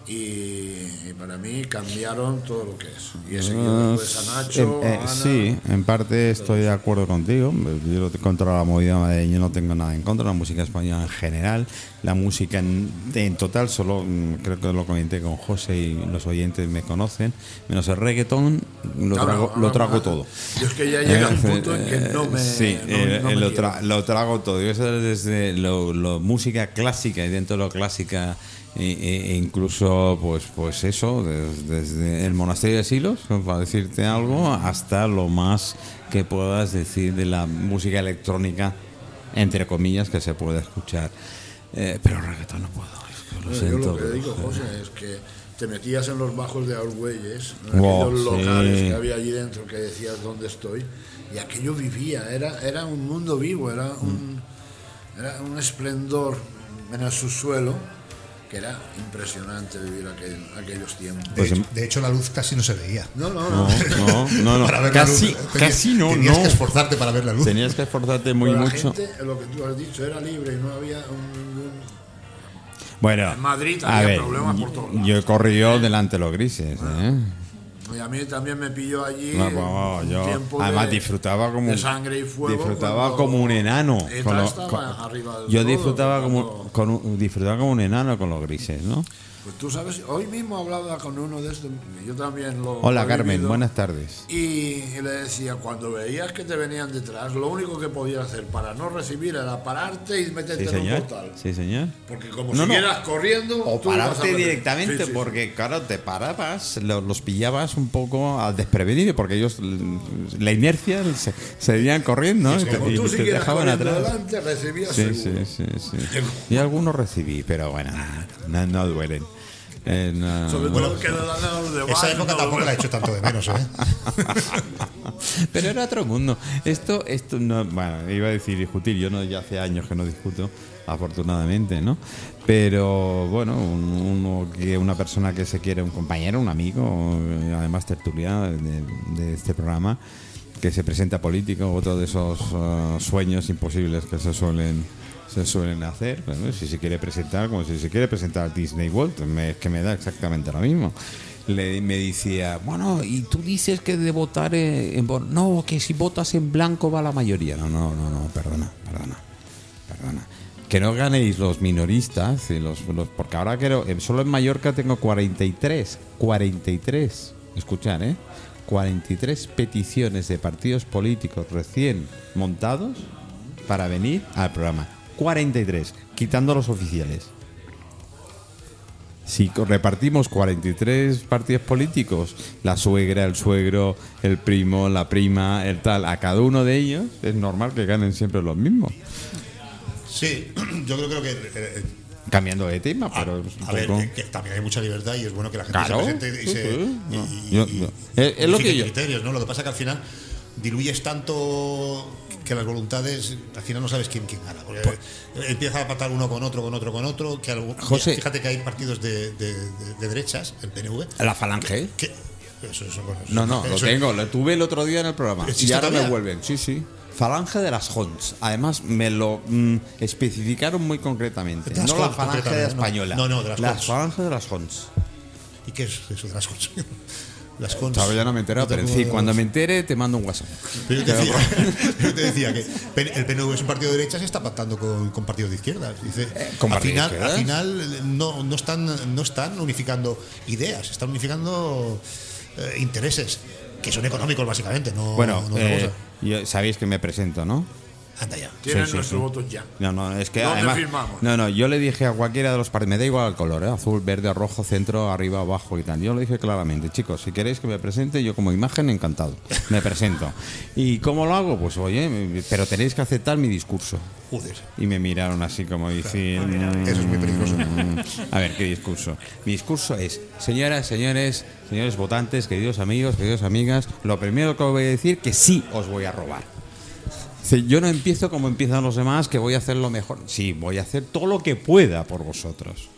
Y, y para mí cambiaron todo lo que es. Y he seguido después a Nacho, Eh, eh, a Ana. sí, en parte estoy de acuerdo contigo. Yo contra la movida madrileña no tengo nada en contra. La música española en general, la música en, en total, solo mm, creo que lo comenté con José y los oyentes me conocen. Menos el reggaetón, lo trago, no, lo trago no. todo. Yo es que ya llega un Eh, punto en que no me- Sí, no- eh, me lo, tra- lo trago todo. Yo desde lo, lo- música clásica y dentro de lo clásica e, e- e incluso pues pues eso des- desde, el monasterio de Silos para decirte algo hasta lo más que puedas decir de la música electrónica entre comillas que se puede escuchar Eh, pero reggaetón no puedo es que lo Yo siento lo que digo, joder. José, es que te metías en los bajos de Argüelles, Wow, aquellos locales sí. que había allí dentro que decías dónde estoy, y aquello vivía, era, era un mundo vivo, era un, era un esplendor en el subsuelo que era impresionante vivir aquel- aquellos tiempos. De, Pues hecho, en- de hecho, la luz casi no se veía. No, no, no, no. no, no, no. Para ver la casi luz. Tenías- casi no tenías no que esforzarte para ver la luz. tenías que esforzarte muy Pero la mucho gente, lo que tú has dicho, era libre y no había un- un- Bueno, En Madrid a había ver, problemas por todos lados. yo he corrido delante de los grises, ¿eh? Y a mí también me pilló allí No, un yo tiempo además de- disfrutaba como de sangre y fuego disfrutaba como un enano con con- yo todo, disfrutaba como con un- disfrutaba como un enano con los grises no Pues tú sabes, hoy mismo hablaba con uno de estos, yo también lo hola lo Carmen vivido, buenas tardes Y le decía, cuando veías que te venían detrás, lo único que podías hacer para no recibir era pararte y meterte sí en un portal. sí señor Porque como No, no. siguieras corriendo, o tú pararte directamente Sí, sí, sí. porque claro te parabas lo- los pillabas un poco al desprevenido porque ellos la inercia se, se irían corriendo ¿no? y Como y tú te dejaban atrás adelante, recibías seguro. sí, sí, sí. Y algunos recibí, pero bueno, no, no duelen. No. Sobre todo que le dan a los de Esa época no tampoco la he hecho tanto de menos, ¿eh? Pero era otro mundo. Esto, esto no, bueno, iba a decir discutir. Yo no, ya hace años que no discuto, afortunadamente, ¿no? Pero bueno, un- uno que una persona que se quiere, un compañero, un amigo, además tertuliano de, de este programa, que se presenta político, otro de esos eh, sueños imposibles que se suelen se suelen hacer. Bueno, si se quiere presentar, como si se quiere presentar Disney World, me- es que me da exactamente lo mismo. Le, me decía, bueno, y tú dices que de votar eh, en, no, que si votas en blanco va la mayoría. No, no, no, no, perdona, perdona, perdona. Que no ganéis los minoristas, y los, porque ahora eh, solo en Mallorca tengo 43, 43, escuchar, ¿eh? 43 peticiones de partidos políticos recién montados para venir al programa. 43, quitando los oficiales. Si repartimos 43 partidos políticos, la suegra, el suegro, el primo, la prima, el tal, a cada uno de ellos, es normal que ganen siempre los mismos. Sí, yo creo, que. eh, eh, Cambiando de tema, pero a ver, poco- que, que también hay mucha libertad y es bueno que la gente Claro, se presente y sí, se. sí, y- no. y- Yo- y- yo- es- es lo que yo- criterios, ¿no? Lo que pasa es que al final diluyes tanto que las voluntades, al final no sabes quién quién gana. Porque empieza a patar uno con otro, con otro, con otro. Que José. Fíjate que hay partidos de, de- de- de derechas, el PNV. La falange. Que, eso, eso, bueno, No, no, lo tengo, lo tuve el otro día en el programa. ¿Existe Y ahora me vuelven, sí, sí. Falange de las Hons. Además, me lo mm, especificaron muy concretamente. De No la Hons, falange no. española. No, no, de las Hons. falange de las Hons. ¿Y qué es eso de las cons? Las cons. Todavía no me he enterado, No pero en fin, cuando me entere te mando un WhatsApp. Pero yo te decía, yo te decía que el PNV es un partido de derechas y está pactando con, con partidos de izquierdas. Dice, Eh, ¿con al, final, izquierdas? al final no, no, están, no están unificando ideas, están unificando eh, intereses, que son económicos básicamente, no, Bueno, no eh, yo- sabéis que me presento, ¿no? Anda ya. Tienen Sí, sí, nuestros sí. votos ya. No, no, es que ¿Dónde además. firmamos? No, no, yo le dije a cualquiera de los partidos, me da igual el color, ¿eh? azul, verde, rojo, centro, arriba, abajo y tal. Yo le dije claramente, chicos, si queréis que me presente, yo como imagen, encantado. Me presento. ¿Y cómo lo hago? Pues oye, pero tenéis que aceptar mi discurso. Joder. Y me miraron así como diciendo. Eso es muy peligroso. A ver, ¿qué discurso? Mi discurso es, señoras, señores, señores votantes, queridos amigos, queridas amigas, lo primero que os voy a decir que sí os voy a robar. Dice, Yo no empiezo como empiezan los demás, que voy a hacer lo mejor. Sí, voy a hacer todo lo que pueda por vosotros.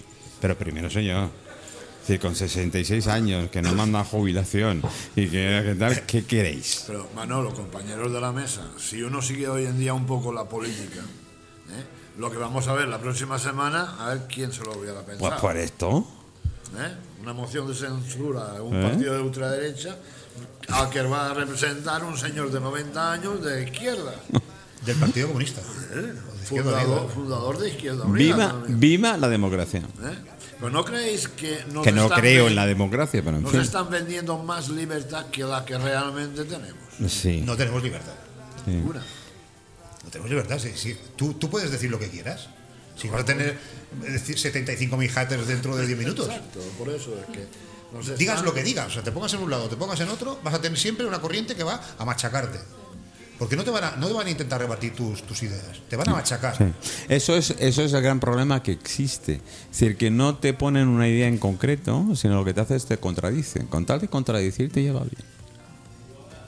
Pero primero soy yo. Es decir, con 66 años, que no manda jubilación y que, que tal, ¿qué queréis? Pero Manolo, compañeros de la mesa, si uno sigue hoy en día un poco la política, ¿eh? lo que vamos a ver la próxima semana, a ver quién se lo hubiera pensado. Pues por esto. ¿eh? Una moción de censura a un ¿Eh? partido de ultraderecha al que va a representar un señor de 90 años de izquierda. Del Partido Comunista. De Unida. Fundador, fundador de Izquierda Unida. Viva, también, viva la democracia. ¿eh? Pero no creéis que nos Que no están creo en la democracia, pero en nos fin. están vendiendo más libertad que la que realmente tenemos? Sí. No tenemos libertad. sí. Ninguna. No tenemos libertad. Sí, sí. Tú, tú puedes decir lo que quieras. Si vas a tener eh, decir, 75.000 haters dentro de 10 minutos. Exacto, por eso es que Digas lo que digas, o sea, te pongas en un lado, te pongas en otro, vas a tener siempre una corriente que va a machacarte. Porque no te van a, no te van a intentar rebatir tus, tus ideas, te van a machacar. Sí. Eso es, eso es el gran problema que existe. Es decir, que no te ponen una idea en concreto, sino lo que te hace es te contradicen. Con tal de contradicir te lleva bien.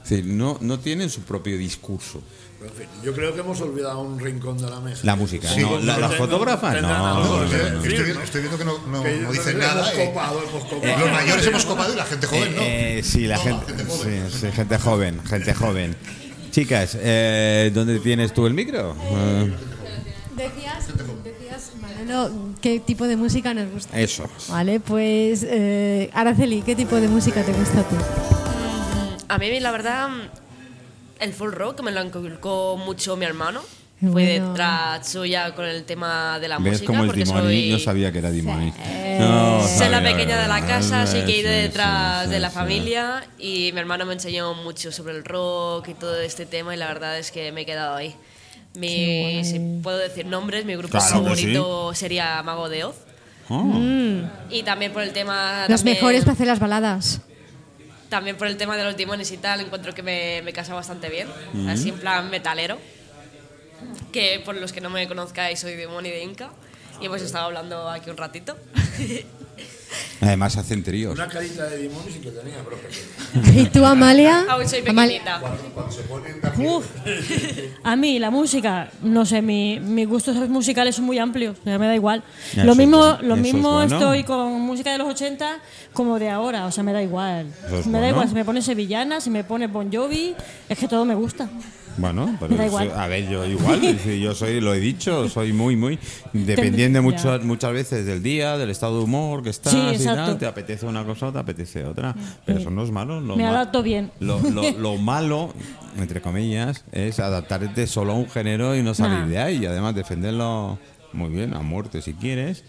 Decir, no, no tienen su propio discurso. Pero, en fin, yo creo que hemos olvidado un rincón de la mesa. La música, Sí, no, la- las fotógrafas, no, Estoy, viendo, estoy viendo que no, no- Que no dicen hemos nada. eh. copado, hemos copado. Los mayores hemos copado y la gente joven no. Eh, eh, sí, la No, gente, gente joven. sí, sí, gente joven, gente joven. Chicas, eh, ¿dónde tienes tú el micro? Eh, Decías, decías, Manolo, ¿qué tipo de música nos gusta? eso. Vale, pues eh, Araceli, ¿qué tipo de música te gusta a ti? A mí, la verdad, el full rock me lo inculcó mucho mi hermano. Bueno. detrás suya con el tema de la ¿Ves música. como el porque Dimoni? soy, No sabía que era Dimoni. Eh, No, soy la pequeña de la casa, así que he ido Sí, sí, detrás sí, de la sí. familia. Y mi hermano me enseñó mucho sobre el rock y todo este tema. Y la verdad es que me he quedado ahí. Mi, si puedo decir nombres, mi grupo Claro favorito sería Mago de Oz. Oh. Y también por el tema. Los también- mejores para hacer las baladas. También por el tema de los timones y tal, encuentro que me, me casa bastante bien. Mm. Así en plan metalero. Que por los que no me conozcáis, soy de Moni de Inca. Y hemos estado hablando aquí un ratito. Además hacen tríos. Una carita de Dimoni sí que tenía, pero pequeña. ¿Y tú, Amalia? Aún soy Amalia- pequeñita. Cuando se ponen de Uf. A mí la música, no sé, mi, mis gustos musicales son muy amplios, ya me da igual. Eso lo mismo, bueno, lo es mismo bueno. estoy con música de los 80 como de ahora, o sea, me da igual. Es me da bueno. igual si me pone sevillana, si me pone Bon Jovi, es que todo me gusta. Bueno, pero da igual. a ver, yo igual, yo soy, lo he dicho, soy muy, muy dependiente muchas muchas veces del día, del estado de humor que estás Sí, y tal, te apetece una cosa o te apetece otra, pero eso no es malo. Lo, Me ma- adapto bien. Lo, lo- lo malo, entre comillas, es adaptarte solo a un género y no salir Nah. de ahí, y además defenderlo muy bien, a muerte si quieres,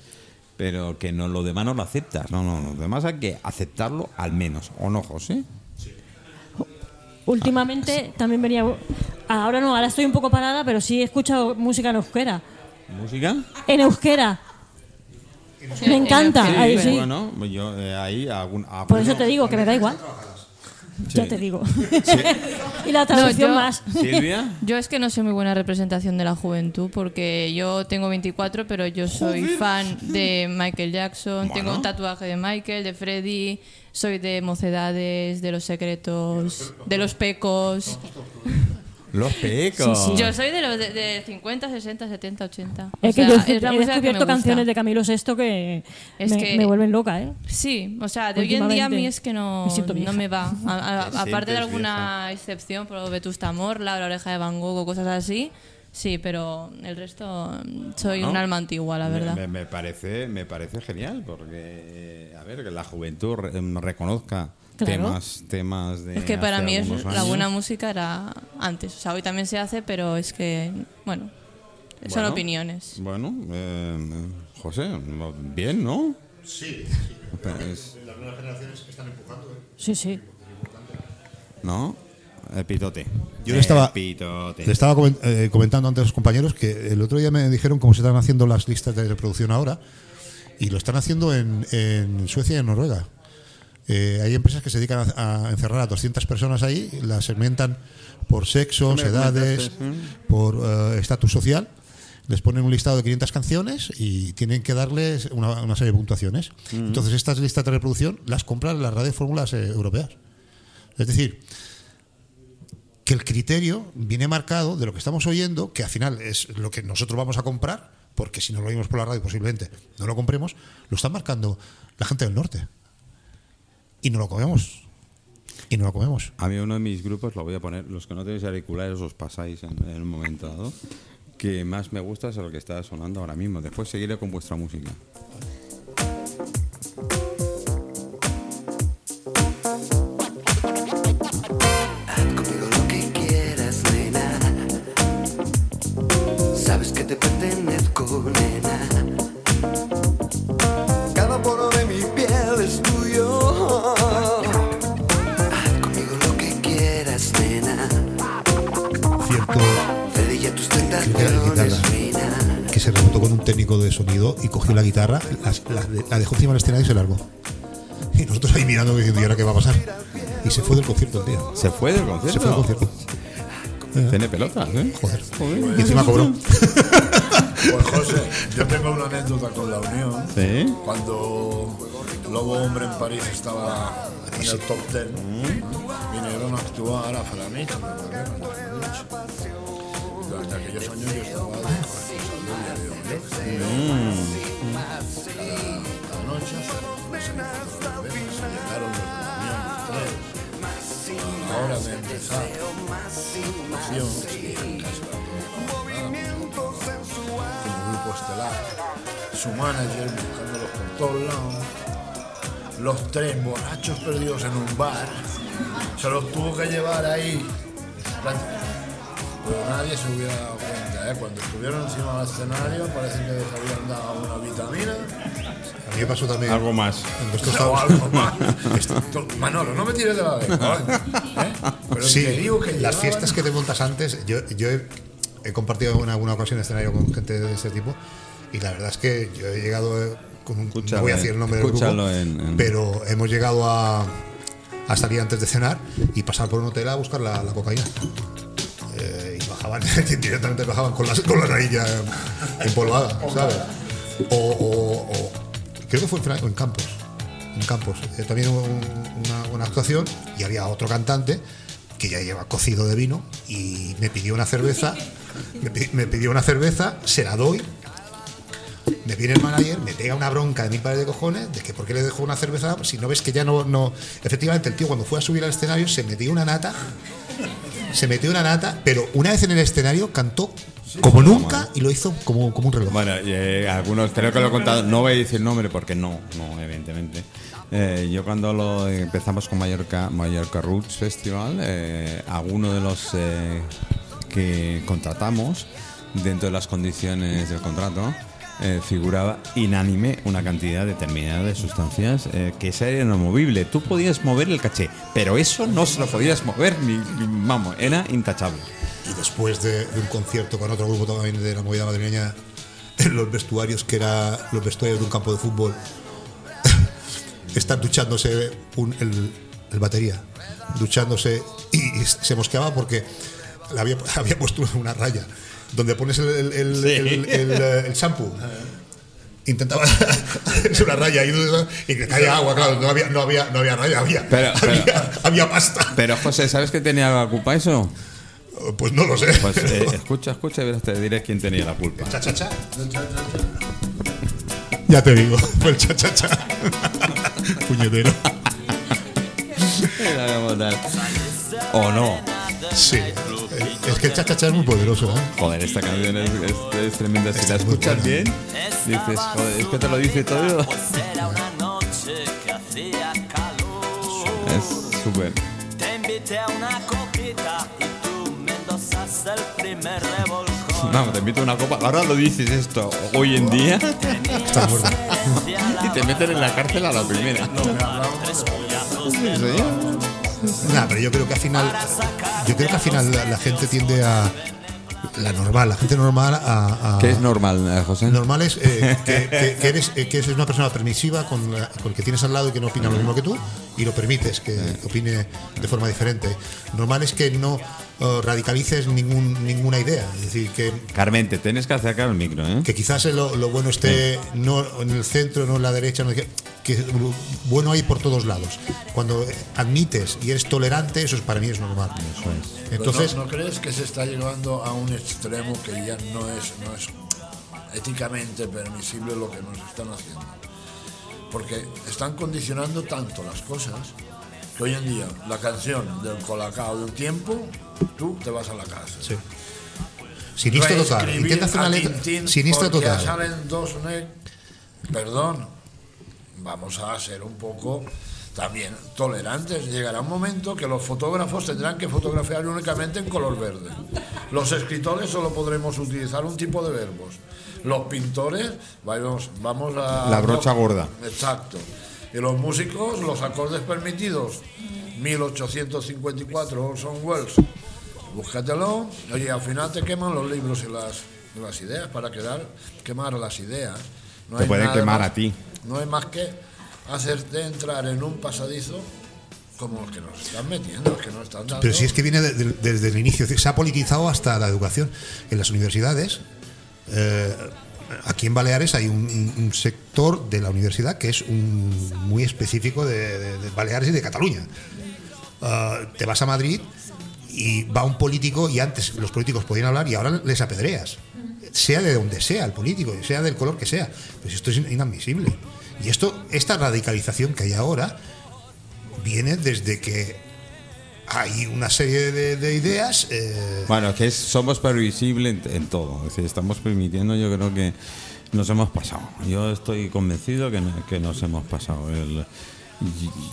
pero que no lo demás no lo aceptas, no, no, lo demás hay que aceptarlo al menos, ¿o no, José? Últimamente también venía. Ahora no, ahora estoy un poco parada, pero sí he escuchado música en euskera. ¿Música? En euskera. Me encanta. Sí, ahí sí. Bueno, yo eh, ahí algún... Por eso te digo que me da igual. Sí. Ya te digo. y la traducción yo- más. Silvia. Yo es que no soy muy buena representación de la juventud porque yo tengo 24, pero yo soy fan de Michael Jackson, tengo un tatuaje de Michael, de Freddy, soy de Mocedades, de Los Secretos, de Los Pecos. Los pecos. Yo soy de los de, de 50, 60, 70, 80. O Es que sea, yo es he la que me descubierto canciones de Camilo VI que, Es me, que- me vuelven loca, ¿eh? Sí, o sea, de hoy en día a mí es que no, me no vieja. me va. A- a- Te aparte de alguna excepción, por Vetusta Morla, La Oreja de Van Gogh o cosas así, sí, pero el resto mm, soy ¿No? un alma antigua, la verdad. Me, me parece, me parece genial porque, a ver, que la juventud re- em, reconozca Claro. temas, temas de. Es que para mí es, la buena música era antes. O sea, hoy también se hace, pero es que, bueno, son Bueno, opiniones. Bueno, eh, José, bien, ¿no? Sí, Pero es- las nuevas generaciones están empujando. ¿eh? Sí, sí. ¿No? El pitote. Yo le estaba, le estaba eh, comentando antes a los compañeros que el otro día me dijeron cómo se están haciendo las listas de reproducción ahora y lo están haciendo en, en Suecia y en Noruega. Eh, hay empresas que se dedican a, a encerrar a 200 personas ahí, las segmentan por sexos, edades, por eh, estatus social, les ponen un listado de 500 canciones y tienen que darles una, una serie de puntuaciones. Entonces estas listas de reproducción las compran las radiofórmulas eh, europeas. Es decir, que el criterio viene marcado de lo que estamos oyendo, que al final es lo que nosotros vamos a comprar, porque si no lo oímos por la radio posiblemente no lo compremos, lo está marcando la gente del norte. Y no lo comemos. Y no lo comemos. A mí uno de mis grupos, lo voy a poner, los que no tenéis auriculares os pasáis en, un momento dado, que más me gusta es el que está sonando ahora mismo. Después seguiré con vuestra música. Un técnico de sonido y cogió la guitarra, la, la dejó encima del escenario y se largó. Y nosotros ahí mirando diciendo, ¿y ahora qué va a pasar? Y se fue del concierto el tío. ¿Se fue del concierto? Se fue del concierto. Tiene pelotas, ¿eh? Joder. Y encima cobró. Pues José, yo tengo una anécdota con la Unión. ¿Sí? Cuando Lobo Hombre en París estaba en el top 10, vinieron a actuar a Falanich. Durante aquellos años yo estaba de se me fotografiaban, se llegaron los de la Unión, los tres. A la hora de empezar la actuación, que casi la temporada, como grupo estelar, su manager buscándolos por todos lados, los tres borrachos perdidos en un bar, se los tuvo que llevar ahí. Pero nadie se hubiera ¿eh? Cuando estuvieron encima del escenario parece que les habían dado una vitamina A mí me pasó también. Algo más. Algo Manolo, no me tires de la lengua, ¿eh? Pero Sí, te digo que las llevaban- fiestas que te montas antes, yo, yo he, he compartido en alguna ocasión escenario con gente de ese tipo y la verdad es que yo he llegado eh, con un, no voy a decir el nombre del grupo, escúchalo en- en- pero hemos llegado a, a salir antes de cenar y pasar por un hotel a buscar la, la cocaína. Eh, bajaban, directamente bajaban con, las, con la nariz ya empolvada, ¿sabes? O, o- o- creo que fue en, Campos. En Campos. Eh, también un- una, una actuación y había otro cantante que ya lleva cocido de vino y me pidió una cerveza. Me, pi- me pidió una cerveza, se la doy. Me viene el manager, me pega una bronca de mi padre de cojones de que por qué le dejo una cerveza si no ves que ya no, no. Efectivamente, el tío cuando fue a subir al escenario se metió una nata se metió una nata, pero una vez en el escenario cantó como nunca y lo hizo como, como un reloj. Bueno, eh, algunos creo que lo he contado, no voy a decir nombre porque no, no, evidentemente. Eh, yo cuando lo empezamos con Mallorca, Mallorca Roots Festival, eh, alguno de los eh, que contratamos dentro de las condiciones del contrato eh, figuraba inánime una cantidad determinada de sustancias eh, que era inamovible. Tú podías mover el caché, pero eso no se lo podías mover ni, ni- vamos, era intachable. Y después de, de un concierto con otro grupo también de la movida madrileña, en los vestuarios, que era los vestuarios de un campo de fútbol, estar duchándose un- el, el batería, duchándose y, y se mosqueaba porque le había, había puesto una raya donde pones el, el, el, Sí. el- el, eh, el shampoo. Intentaba hacer una raya y, y que caía agua, claro, no había, no había, no había raya, había, Pero- pero- había, había pasta. Pero José, ¿sabes que tenía la culpa eso? Pues no lo sé. Pues eh, escucha, escucha y verás, te diré quién tenía la culpa. Cha, cha, cha. Ya te digo, fue el cha cha cha. Puñetero. ¿O no? Sí. Es que el cha cha cha es muy poderoso, ¿eh? Joder, esta canción es, es- es tremenda. Si la escuchas bien, dices, joder, es que te lo dice todo. Es súper. Te invité a una coquita y tú me endosaste el primer revolcón. Vamos, te invito a una copa. Ahora lo dices esto hoy en día. Está muerto. y te meten en la cárcel a la primera. Sí, de señor. Nah, pero yo creo que al final, yo creo que al final la, la gente tiende a la normal, la gente normal a, a- ¿Qué es normal, eh, José? Normal es eh, que, que- que eres, eh, que eres una persona permisiva con, la- con el que tienes al lado y que no opina lo mismo que tú y lo permites que opine de forma diferente. Normal es que no radicalices ningún, ninguna idea. Es decir, que, Carmen, te tienes que acercar al micro, ¿eh? que quizás lo, lo bueno esté no en el centro, no en la derecha, no, que, bueno hay por todos lados. Cuando admites y eres tolerante, eso es, para mí es normal. Entonces, Pero no, ¿no crees que se está llevando a un extremo que ya no es, no es éticamente permisible lo que nos están haciendo? Porque están condicionando tanto las cosas que hoy en día la canción del Colacao de un tiempo, tú te vas a la casa. Sí. Sinistro total. Intenta hacer una a letra porque total. salen dos Perdón, vamos a ser un poco también tolerantes. Llegará un momento que los fotógrafos tendrán que fotografiar únicamente en color verde. Los escritores solo podremos utilizar un tipo de verbos. Los pintores, vamos, vamos a... La brocha gorda. Exacto. Y los músicos, los acordes permitidos. 1854, Orson Welles. Búscatelo. Oye, al final te queman los libros y las, y las ideas para quedar, quemar las ideas. No Te hay pueden quemar más- a ti. No hay más que hacerte entrar en un pasadizo como los que nos están metiendo, los que nos están dando. Pero si es que viene de- de- desde el inicio, se ha politizado hasta la educación. En las universidades, eh, aquí en Baleares hay un, sector de la universidad que es un- muy específico de Baleares y de Cataluña. Ah, te vas a Madrid y va un político y antes los políticos podían hablar y ahora les apedreas. Sea de donde sea el político, sea del color que sea. Pues esto es inadmisible. Y esto, esta radicalización que hay ahora viene desde que hay una serie de, de ideas. eh, Bueno, que es- somos previsibles en, en todo. Es decir, estamos permitiendo, yo creo que nos hemos pasado. Yo estoy convencido que, que nos hemos pasado. El-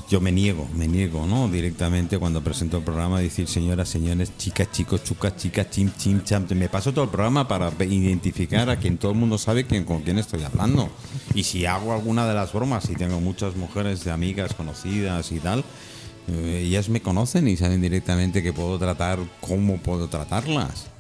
yo me niego, me niego, ¿no? Directamente cuando presento el programa decir señoras, señores, chicas, chicos, chucas, chicas, chim, chim, cham. Me paso todo el programa para identificar a quien todo el mundo sabe quién, con quién estoy hablando. Y si hago alguna de las bromas, y tengo muchas mujeres de amigas conocidas y tal, ellas me conocen y saben directamente que puedo tratar, cómo puedo tratarlas.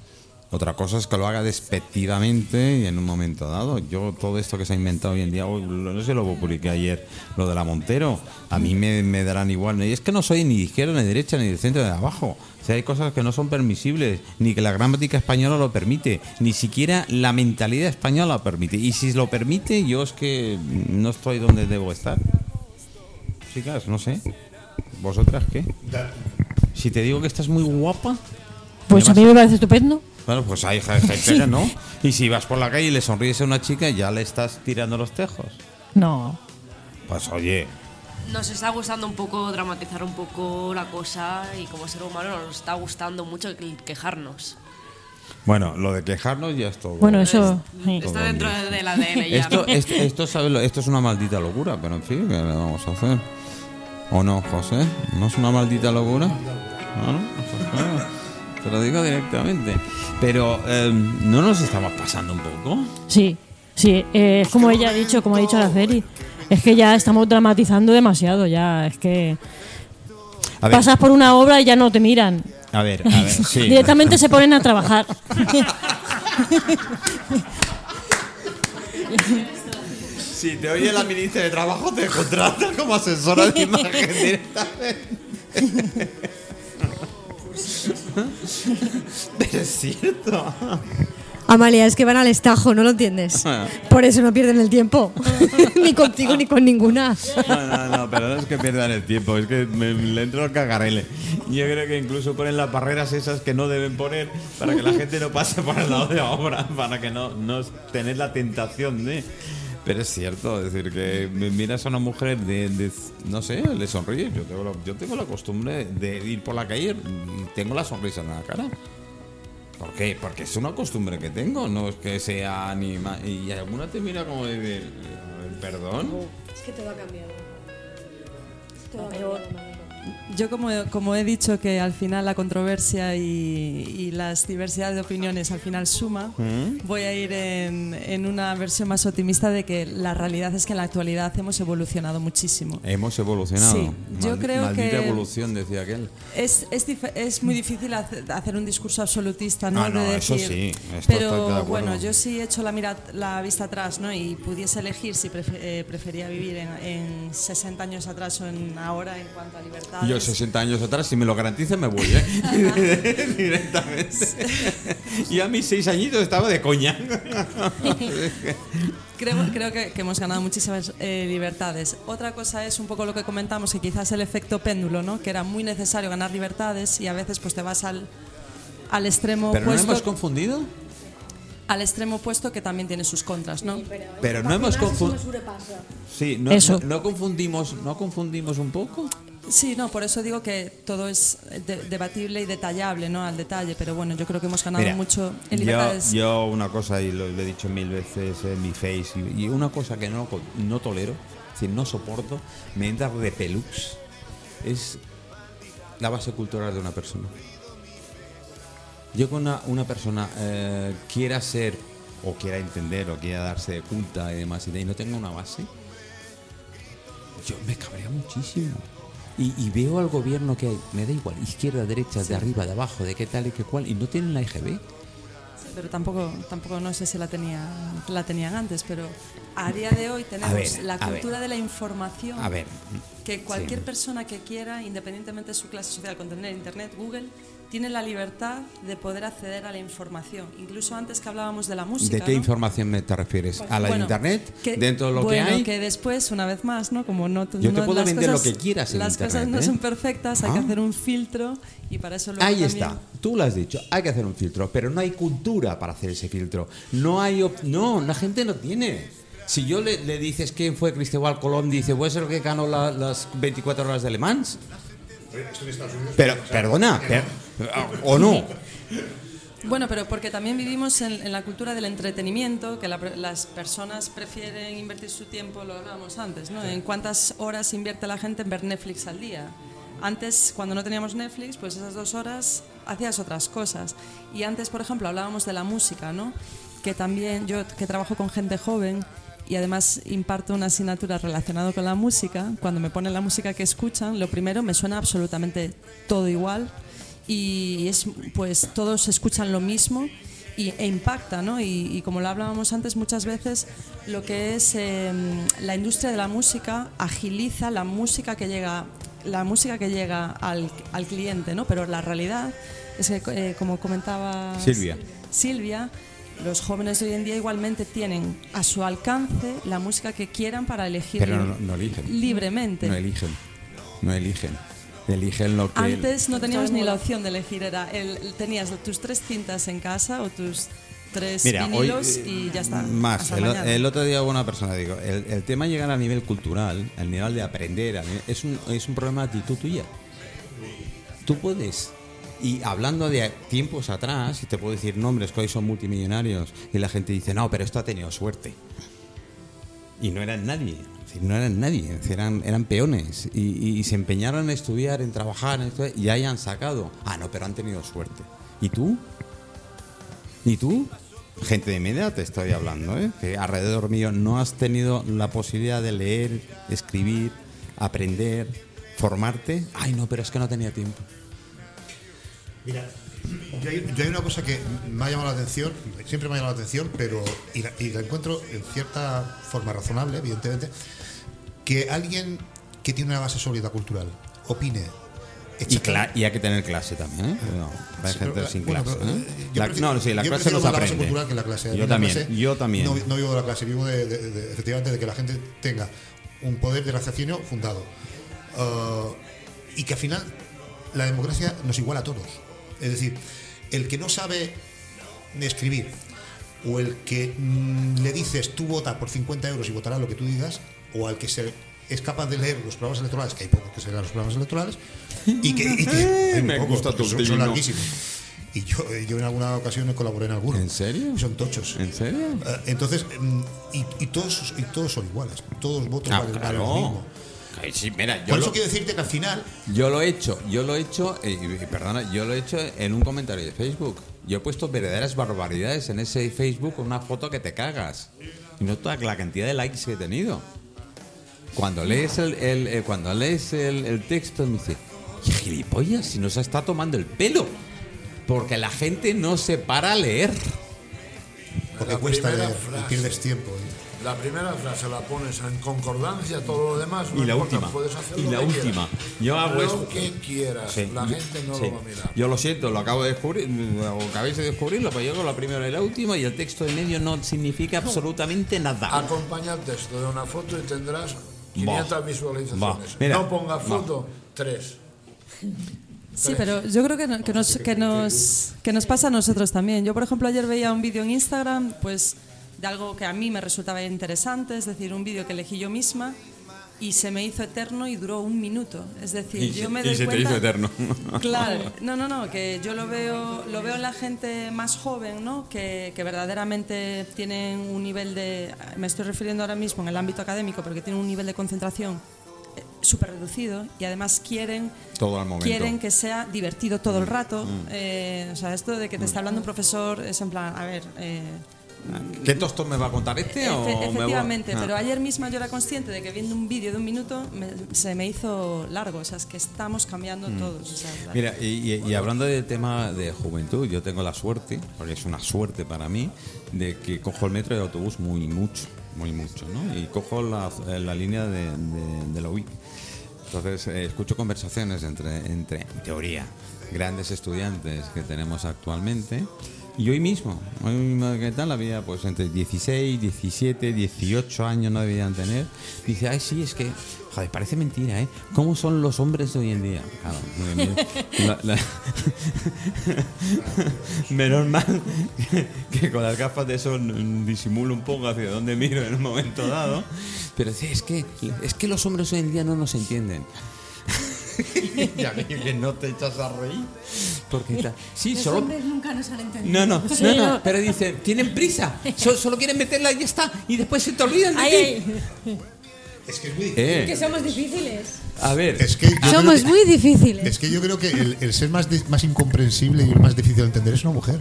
Otra cosa es que lo haga despectivamente y en un momento dado. Yo, todo esto que se ha inventado hoy en día, no sé, lo publiqué ayer, lo de la Montero, a mí me, darán igual. Y es que no soy ni de izquierda, ni de derecha, ni de centro, ni de abajo. O sea, hay cosas que no son permisibles, ni que la gramática española lo permite, ni siquiera la mentalidad española lo permite. Y si lo permite, yo es que no estoy donde debo estar. Chicas, no sé. ¿Vosotras qué? Si te digo que estás muy guapa. Pues ¿me a mí me parece estupendo. bueno, pues hay gente Sí. no. Y si vas por la calle y le sonríes a una chica, ya le estás tirando los tejos. No. Pues oye, Nos está gustando un poco dramatizar un poco la cosa y como ser humano nos está gustando mucho quejarnos. bueno, lo de quejarnos ya es todo. Bueno, eso. sí. Está dentro del ADN ya. Esto, esto, esto, ¿sabes lo- esto es una maldita locura, pero en fin, ¿qué le vamos a hacer? ¿O no, José? ¿No es una maldita locura? No, no, pues claro, te lo digo directamente. Pero, eh, ¿no nos estamos pasando un poco? Sí, sí, eh, es como ella ha dicho, como ha dicho la serie. Es que ya estamos dramatizando demasiado, ya, es que pasas por una obra y ya no te miran. a ver, a ver, sí. Directamente se ponen a trabajar. Si te oye la ministra de Trabajo, te contrata como asesora de imagen directamente. Pero es cierto. Amalia, es que van al estajo, ¿no lo entiendes? Por eso no pierden el tiempo. ni contigo ni con ninguna. No, no, no, pero no es que pierdan el tiempo, es que me, le entro al cagarele. Yo creo que incluso ponen las barreras esas que no deben poner para que la gente no pase por el lado de la obra, para que no, no tener la tentación de. Pero es cierto, es decir, que me miras a una mujer de, de- no sé, le sonríe. Yo tengo, la, yo tengo la costumbre de ir por la calle y tengo la sonrisa en la cara. ¿Por qué? Porque es una costumbre que tengo, no es que sea ni ma- Y alguna te mira como de, de- perdón. Es que todo ha cambiado. peor. Yo como, como he dicho que al final la controversia y, y las diversidades de opiniones al final suma, ¿Mm? voy a ir en, en una versión más optimista de que la realidad es que en la actualidad hemos evolucionado muchísimo. Hemos evolucionado. Sí, yo Maldi- creo maldita que- evolución, decía aquel. Es, es, es muy difícil hace- hacer un discurso absolutista, ¿no? Ah, no, De eso decir- sí, estoy de pero bueno, yo sí he hecho la, mira, la vista atrás, ¿no? Y pudiese elegir si prefe- eh, prefería vivir en, en 60 años atrás o en ahora en cuanto a Yo 60 años atrás, si me lo garantizan, me voy, ¿eh? Directamente. y a mis 6 añitos estaba de coña. Creo, creo que, que hemos ganado muchísimas eh, libertades. Otra cosa es un poco lo que comentamos, que quizás el efecto péndulo, ¿no? que era muy necesario ganar libertades y a veces pues te vas al, al extremo Pero no hemos confundido. al extremo opuesto que también tiene sus contras, ¿no? Pero no hemos confundido. Sí, no, Eso. no- no confundimos, no confundimos un poco. Sí, no, por eso digo que todo es de- debatible y detallable, ¿no? Al detalle, pero bueno, yo creo que hemos ganado Mira, mucho en yo, libertades. yo una cosa, y lo, he dicho mil veces en mi face, y, una cosa que no, no tolero, es decir, no soporto, me entra de pelux, es la base cultural de una persona. Yo con una, una persona eh, quiera ser, o quiera entender, o quiera darse de culta y demás, y no tenga una base, yo me cabrea muchísimo. Y, y veo al gobierno que hay, me da igual, izquierda, derecha, de arriba, de abajo, de qué tal y qué cual, y no tienen la IGB. pero tampoco, tampoco no sé si la, tenía, la tenían antes, pero a día de hoy tenemos ver, la cultura de la información. A ver, que cualquier sí. persona que quiera, independientemente de su clase social, con tener internet, Google, tiene la libertad de poder acceder a la información. Incluso antes que hablábamos de la música. ¿De qué ¿no? información me te refieres? ¿A la Bueno, internet? que- ¿Dentro de lo bueno, que hay? que después, una vez más, ¿no? Como no, Yo te no- puedo las vender lo cosas- que quieras en Las internet, cosas no ¿eh? son perfectas, hay que Ah. hacer un filtro y para eso luego Ahí también- está, tú lo has dicho, hay que hacer un filtro, pero no hay cultura para hacer ese filtro. No hay, op- no, la gente no tiene. Si yo le, le dices quién fue Cristóbal Colón, dice, ¿puede ser el que ganó la- las 24 horas de Le Mans? Pero, perdona, per- o no. Bueno, pero porque también vivimos en, en la cultura del entretenimiento, que la- las personas prefieren invertir su tiempo, lo hablábamos antes, ¿no? En cuántas horas invierte la gente en ver Netflix al día. Antes, cuando no teníamos Netflix, pues esas dos horas hacías otras cosas. Y antes, por ejemplo, hablábamos de la música, ¿no? Que también yo, que trabajo con gente joven y además imparto una asignatura relacionada con la música, cuando me ponen la música que escuchan, lo primero me suena absolutamente todo igual y es pues todos escuchan lo mismo y, e impacta, ¿no? Y, y como lo hablábamos antes muchas veces, lo que es eh, la industria de la música agiliza la música que llega la música que llega al, al cliente, ¿no? Pero la realidad es que, eh, como comentaba Silvia. Silvia, los jóvenes de hoy en día igualmente tienen a su alcance la música que quieran para elegir Pero no, no eligen. libremente. No eligen. No eligen. Eligen lo que... Antes no teníamos ni la opción de elegir, era el, tenías tus tres cintas en casa o tus tres Mira, hoy vinilos eh, y ya está. Más, el, el otro día una persona, digo, el, el tema llegar a nivel cultural, al nivel de aprender, a nivel- es, un, es un problema de actitud tuya. Tú puedes. Y hablando de tiempos atrás, y te puedo decir nombres que hoy son multimillonarios, y la gente dice, no, pero esto ha tenido suerte. Y no eran nadie, no eran nadie, eran, eran peones. Y, y- se empeñaron en estudiar, en trabajar, en esto, y ahí han sacado. Ah, no, pero han tenido suerte. ¿Y tú? ¿Y tú? Gente de media te estoy hablando, ¿eh? Que alrededor mío no has tenido la posibilidad de leer, escribir, aprender, formarte. Ay, no, pero es que no tenía tiempo. Mira, yo hay, yo hay una cosa que me ha llamado la atención, siempre me ha llamado la atención, pero y la, y la encuentro en cierta forma razonable, evidentemente, que alguien que tiene una base sólida cultural opine. Y, y hay que tener clase también, ¿eh? No, hay Sí, gente sin bueno, clase. ¿eh? eh, yo La- prefiero- no, sí, la clase la base aprende. cultural que la clase. Yo la también, clase yo también. No, no vivo de la clase, vivo de, de- de- efectivamente de que la gente tenga un poder de raciocinio fundado. Uh, y que al final la democracia nos iguala a todos. Es decir, el que no sabe escribir o el que mm, le dices tú vota por 50 euros y votará lo que tú digas, o al que se, es capaz de leer los programas electorales, que hay pocos que se lean los programas electorales, y que, y Me pocos, gusta tu son, larguísimos. Y yo, yo en alguna ocasión colaboré en algunos. ¿En serio? Son tochos. ¿En serio? Eh, entonces, mm, y, y todos, y todos son iguales. Todos votos Ah, valen, valen claro. lo mismo. Ay, sí, mira, yo Por lo, eso quiero decirte que al final yo lo he hecho, yo lo he hecho, eh, perdona, yo lo he hecho en un comentario de Facebook. Yo he puesto verdaderas barbaridades en ese Facebook, una foto que te cagas. Y no toda la cantidad de likes que he tenido. Cuando lees el, el- eh, cuando lees el, el texto me dice, "¿Qué gilipollas, si nos está tomando el pelo. Porque la gente no se para a leer. porque cuesta leer, frase. y pierdes tiempo. La primera frase la pones en concordancia, todo lo demás. no Y la importa, última. Puedes hacer Y lo la última. quieras. Yo hago lo eso. que quieras. Sí, La gente no sí. lo va a mirar. Yo lo siento, lo acabo de descubrir, o acabáis de descubrirlo, pero yo con la primera y la última y el texto de medio no significa absolutamente nada. Acompaña el texto de una foto y tendrás 500 visualizaciones. Bah. Mira, no pongas bah. foto, tres. Sí, pero yo creo que, no- que nos, que, nos, que nos pasa a nosotros también. Yo, por ejemplo, ayer veía un vídeo en Instagram, pues de algo que a mí me resultaba interesante, es decir, un vídeo que elegí yo misma y se me hizo eterno y duró un minuto. Es decir, Y yo me y doy se te cuenta, hizo eterno. Claro, no, no, no, que yo lo veo, lo veo en la gente más joven, ¿no? Que, que verdaderamente tienen un nivel de, me estoy refiriendo ahora mismo en el ámbito académico, pero que tienen un nivel de concentración eh, súper reducido y además quieren Todo al momento. quieren que sea divertido todo el rato. Mm. Eh, o sea, esto de que te está hablando un profesor es en plan, a ver. eh, ¿Qué tosto me va a contar este o efe- me va- efectivamente, Ah. pero ayer misma yo era consciente de que viendo un vídeo de un minuto me- se me hizo largo. O sea, es que estamos cambiando Mm. todos. o sea, Mira, y, y- y hablando del tema de juventud, yo tengo la suerte, porque es una suerte para mí, de que cojo el metro y el autobús muy mucho, muy mucho, ¿no? Y cojo la, la línea de, de- de la UI. Entonces, eh, escucho conversaciones entre, entre, en teoría, grandes estudiantes que tenemos actualmente. Y hoy mismo, hoy mismo, ¿qué tal? Había pues entre 16, 17, 18 años no debían tener. Dice, ay, sí, es que, joder, parece mentira, ¿eh? ¿Cómo son los hombres de hoy en día? Claro. La- la- Menos mal que, que con las gafas de eso disimulo un poco hacia dónde miro en un momento dado. Pero dice, es que, es que los hombres hoy en día no nos entienden. ya que no te echas a reír. Porque sí, Los solo. hombres nunca nos han entendido. No, no, no, no, pero dice, tienen prisa, so- solo quieren meterla y ya está, y después se te olvidan de Ay, ti. ay. Es que es muy Eh. Que somos difíciles. A ver, Es que Somos que- muy difíciles. Es que yo creo que el, el ser más, más incomprensible y el más difícil de entender es una mujer.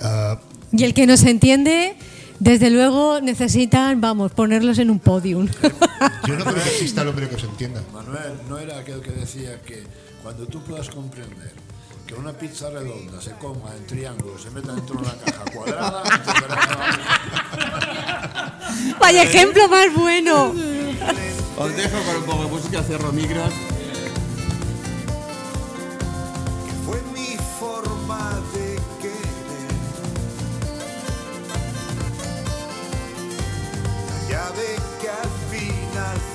Ah, Y el que nos entiende, desde luego necesitan, vamos, ponerlos en un podium. yo no creo que exista el hombre que os entienda. Manuel, no era aquel que decía que cuando tú puedas comprender que una pizza redonda se coma en triángulo, se meta dentro de una caja cuadrada, Vaya ejemplo más bueno. os dejo con un poco de música, cierro micros sabe que al final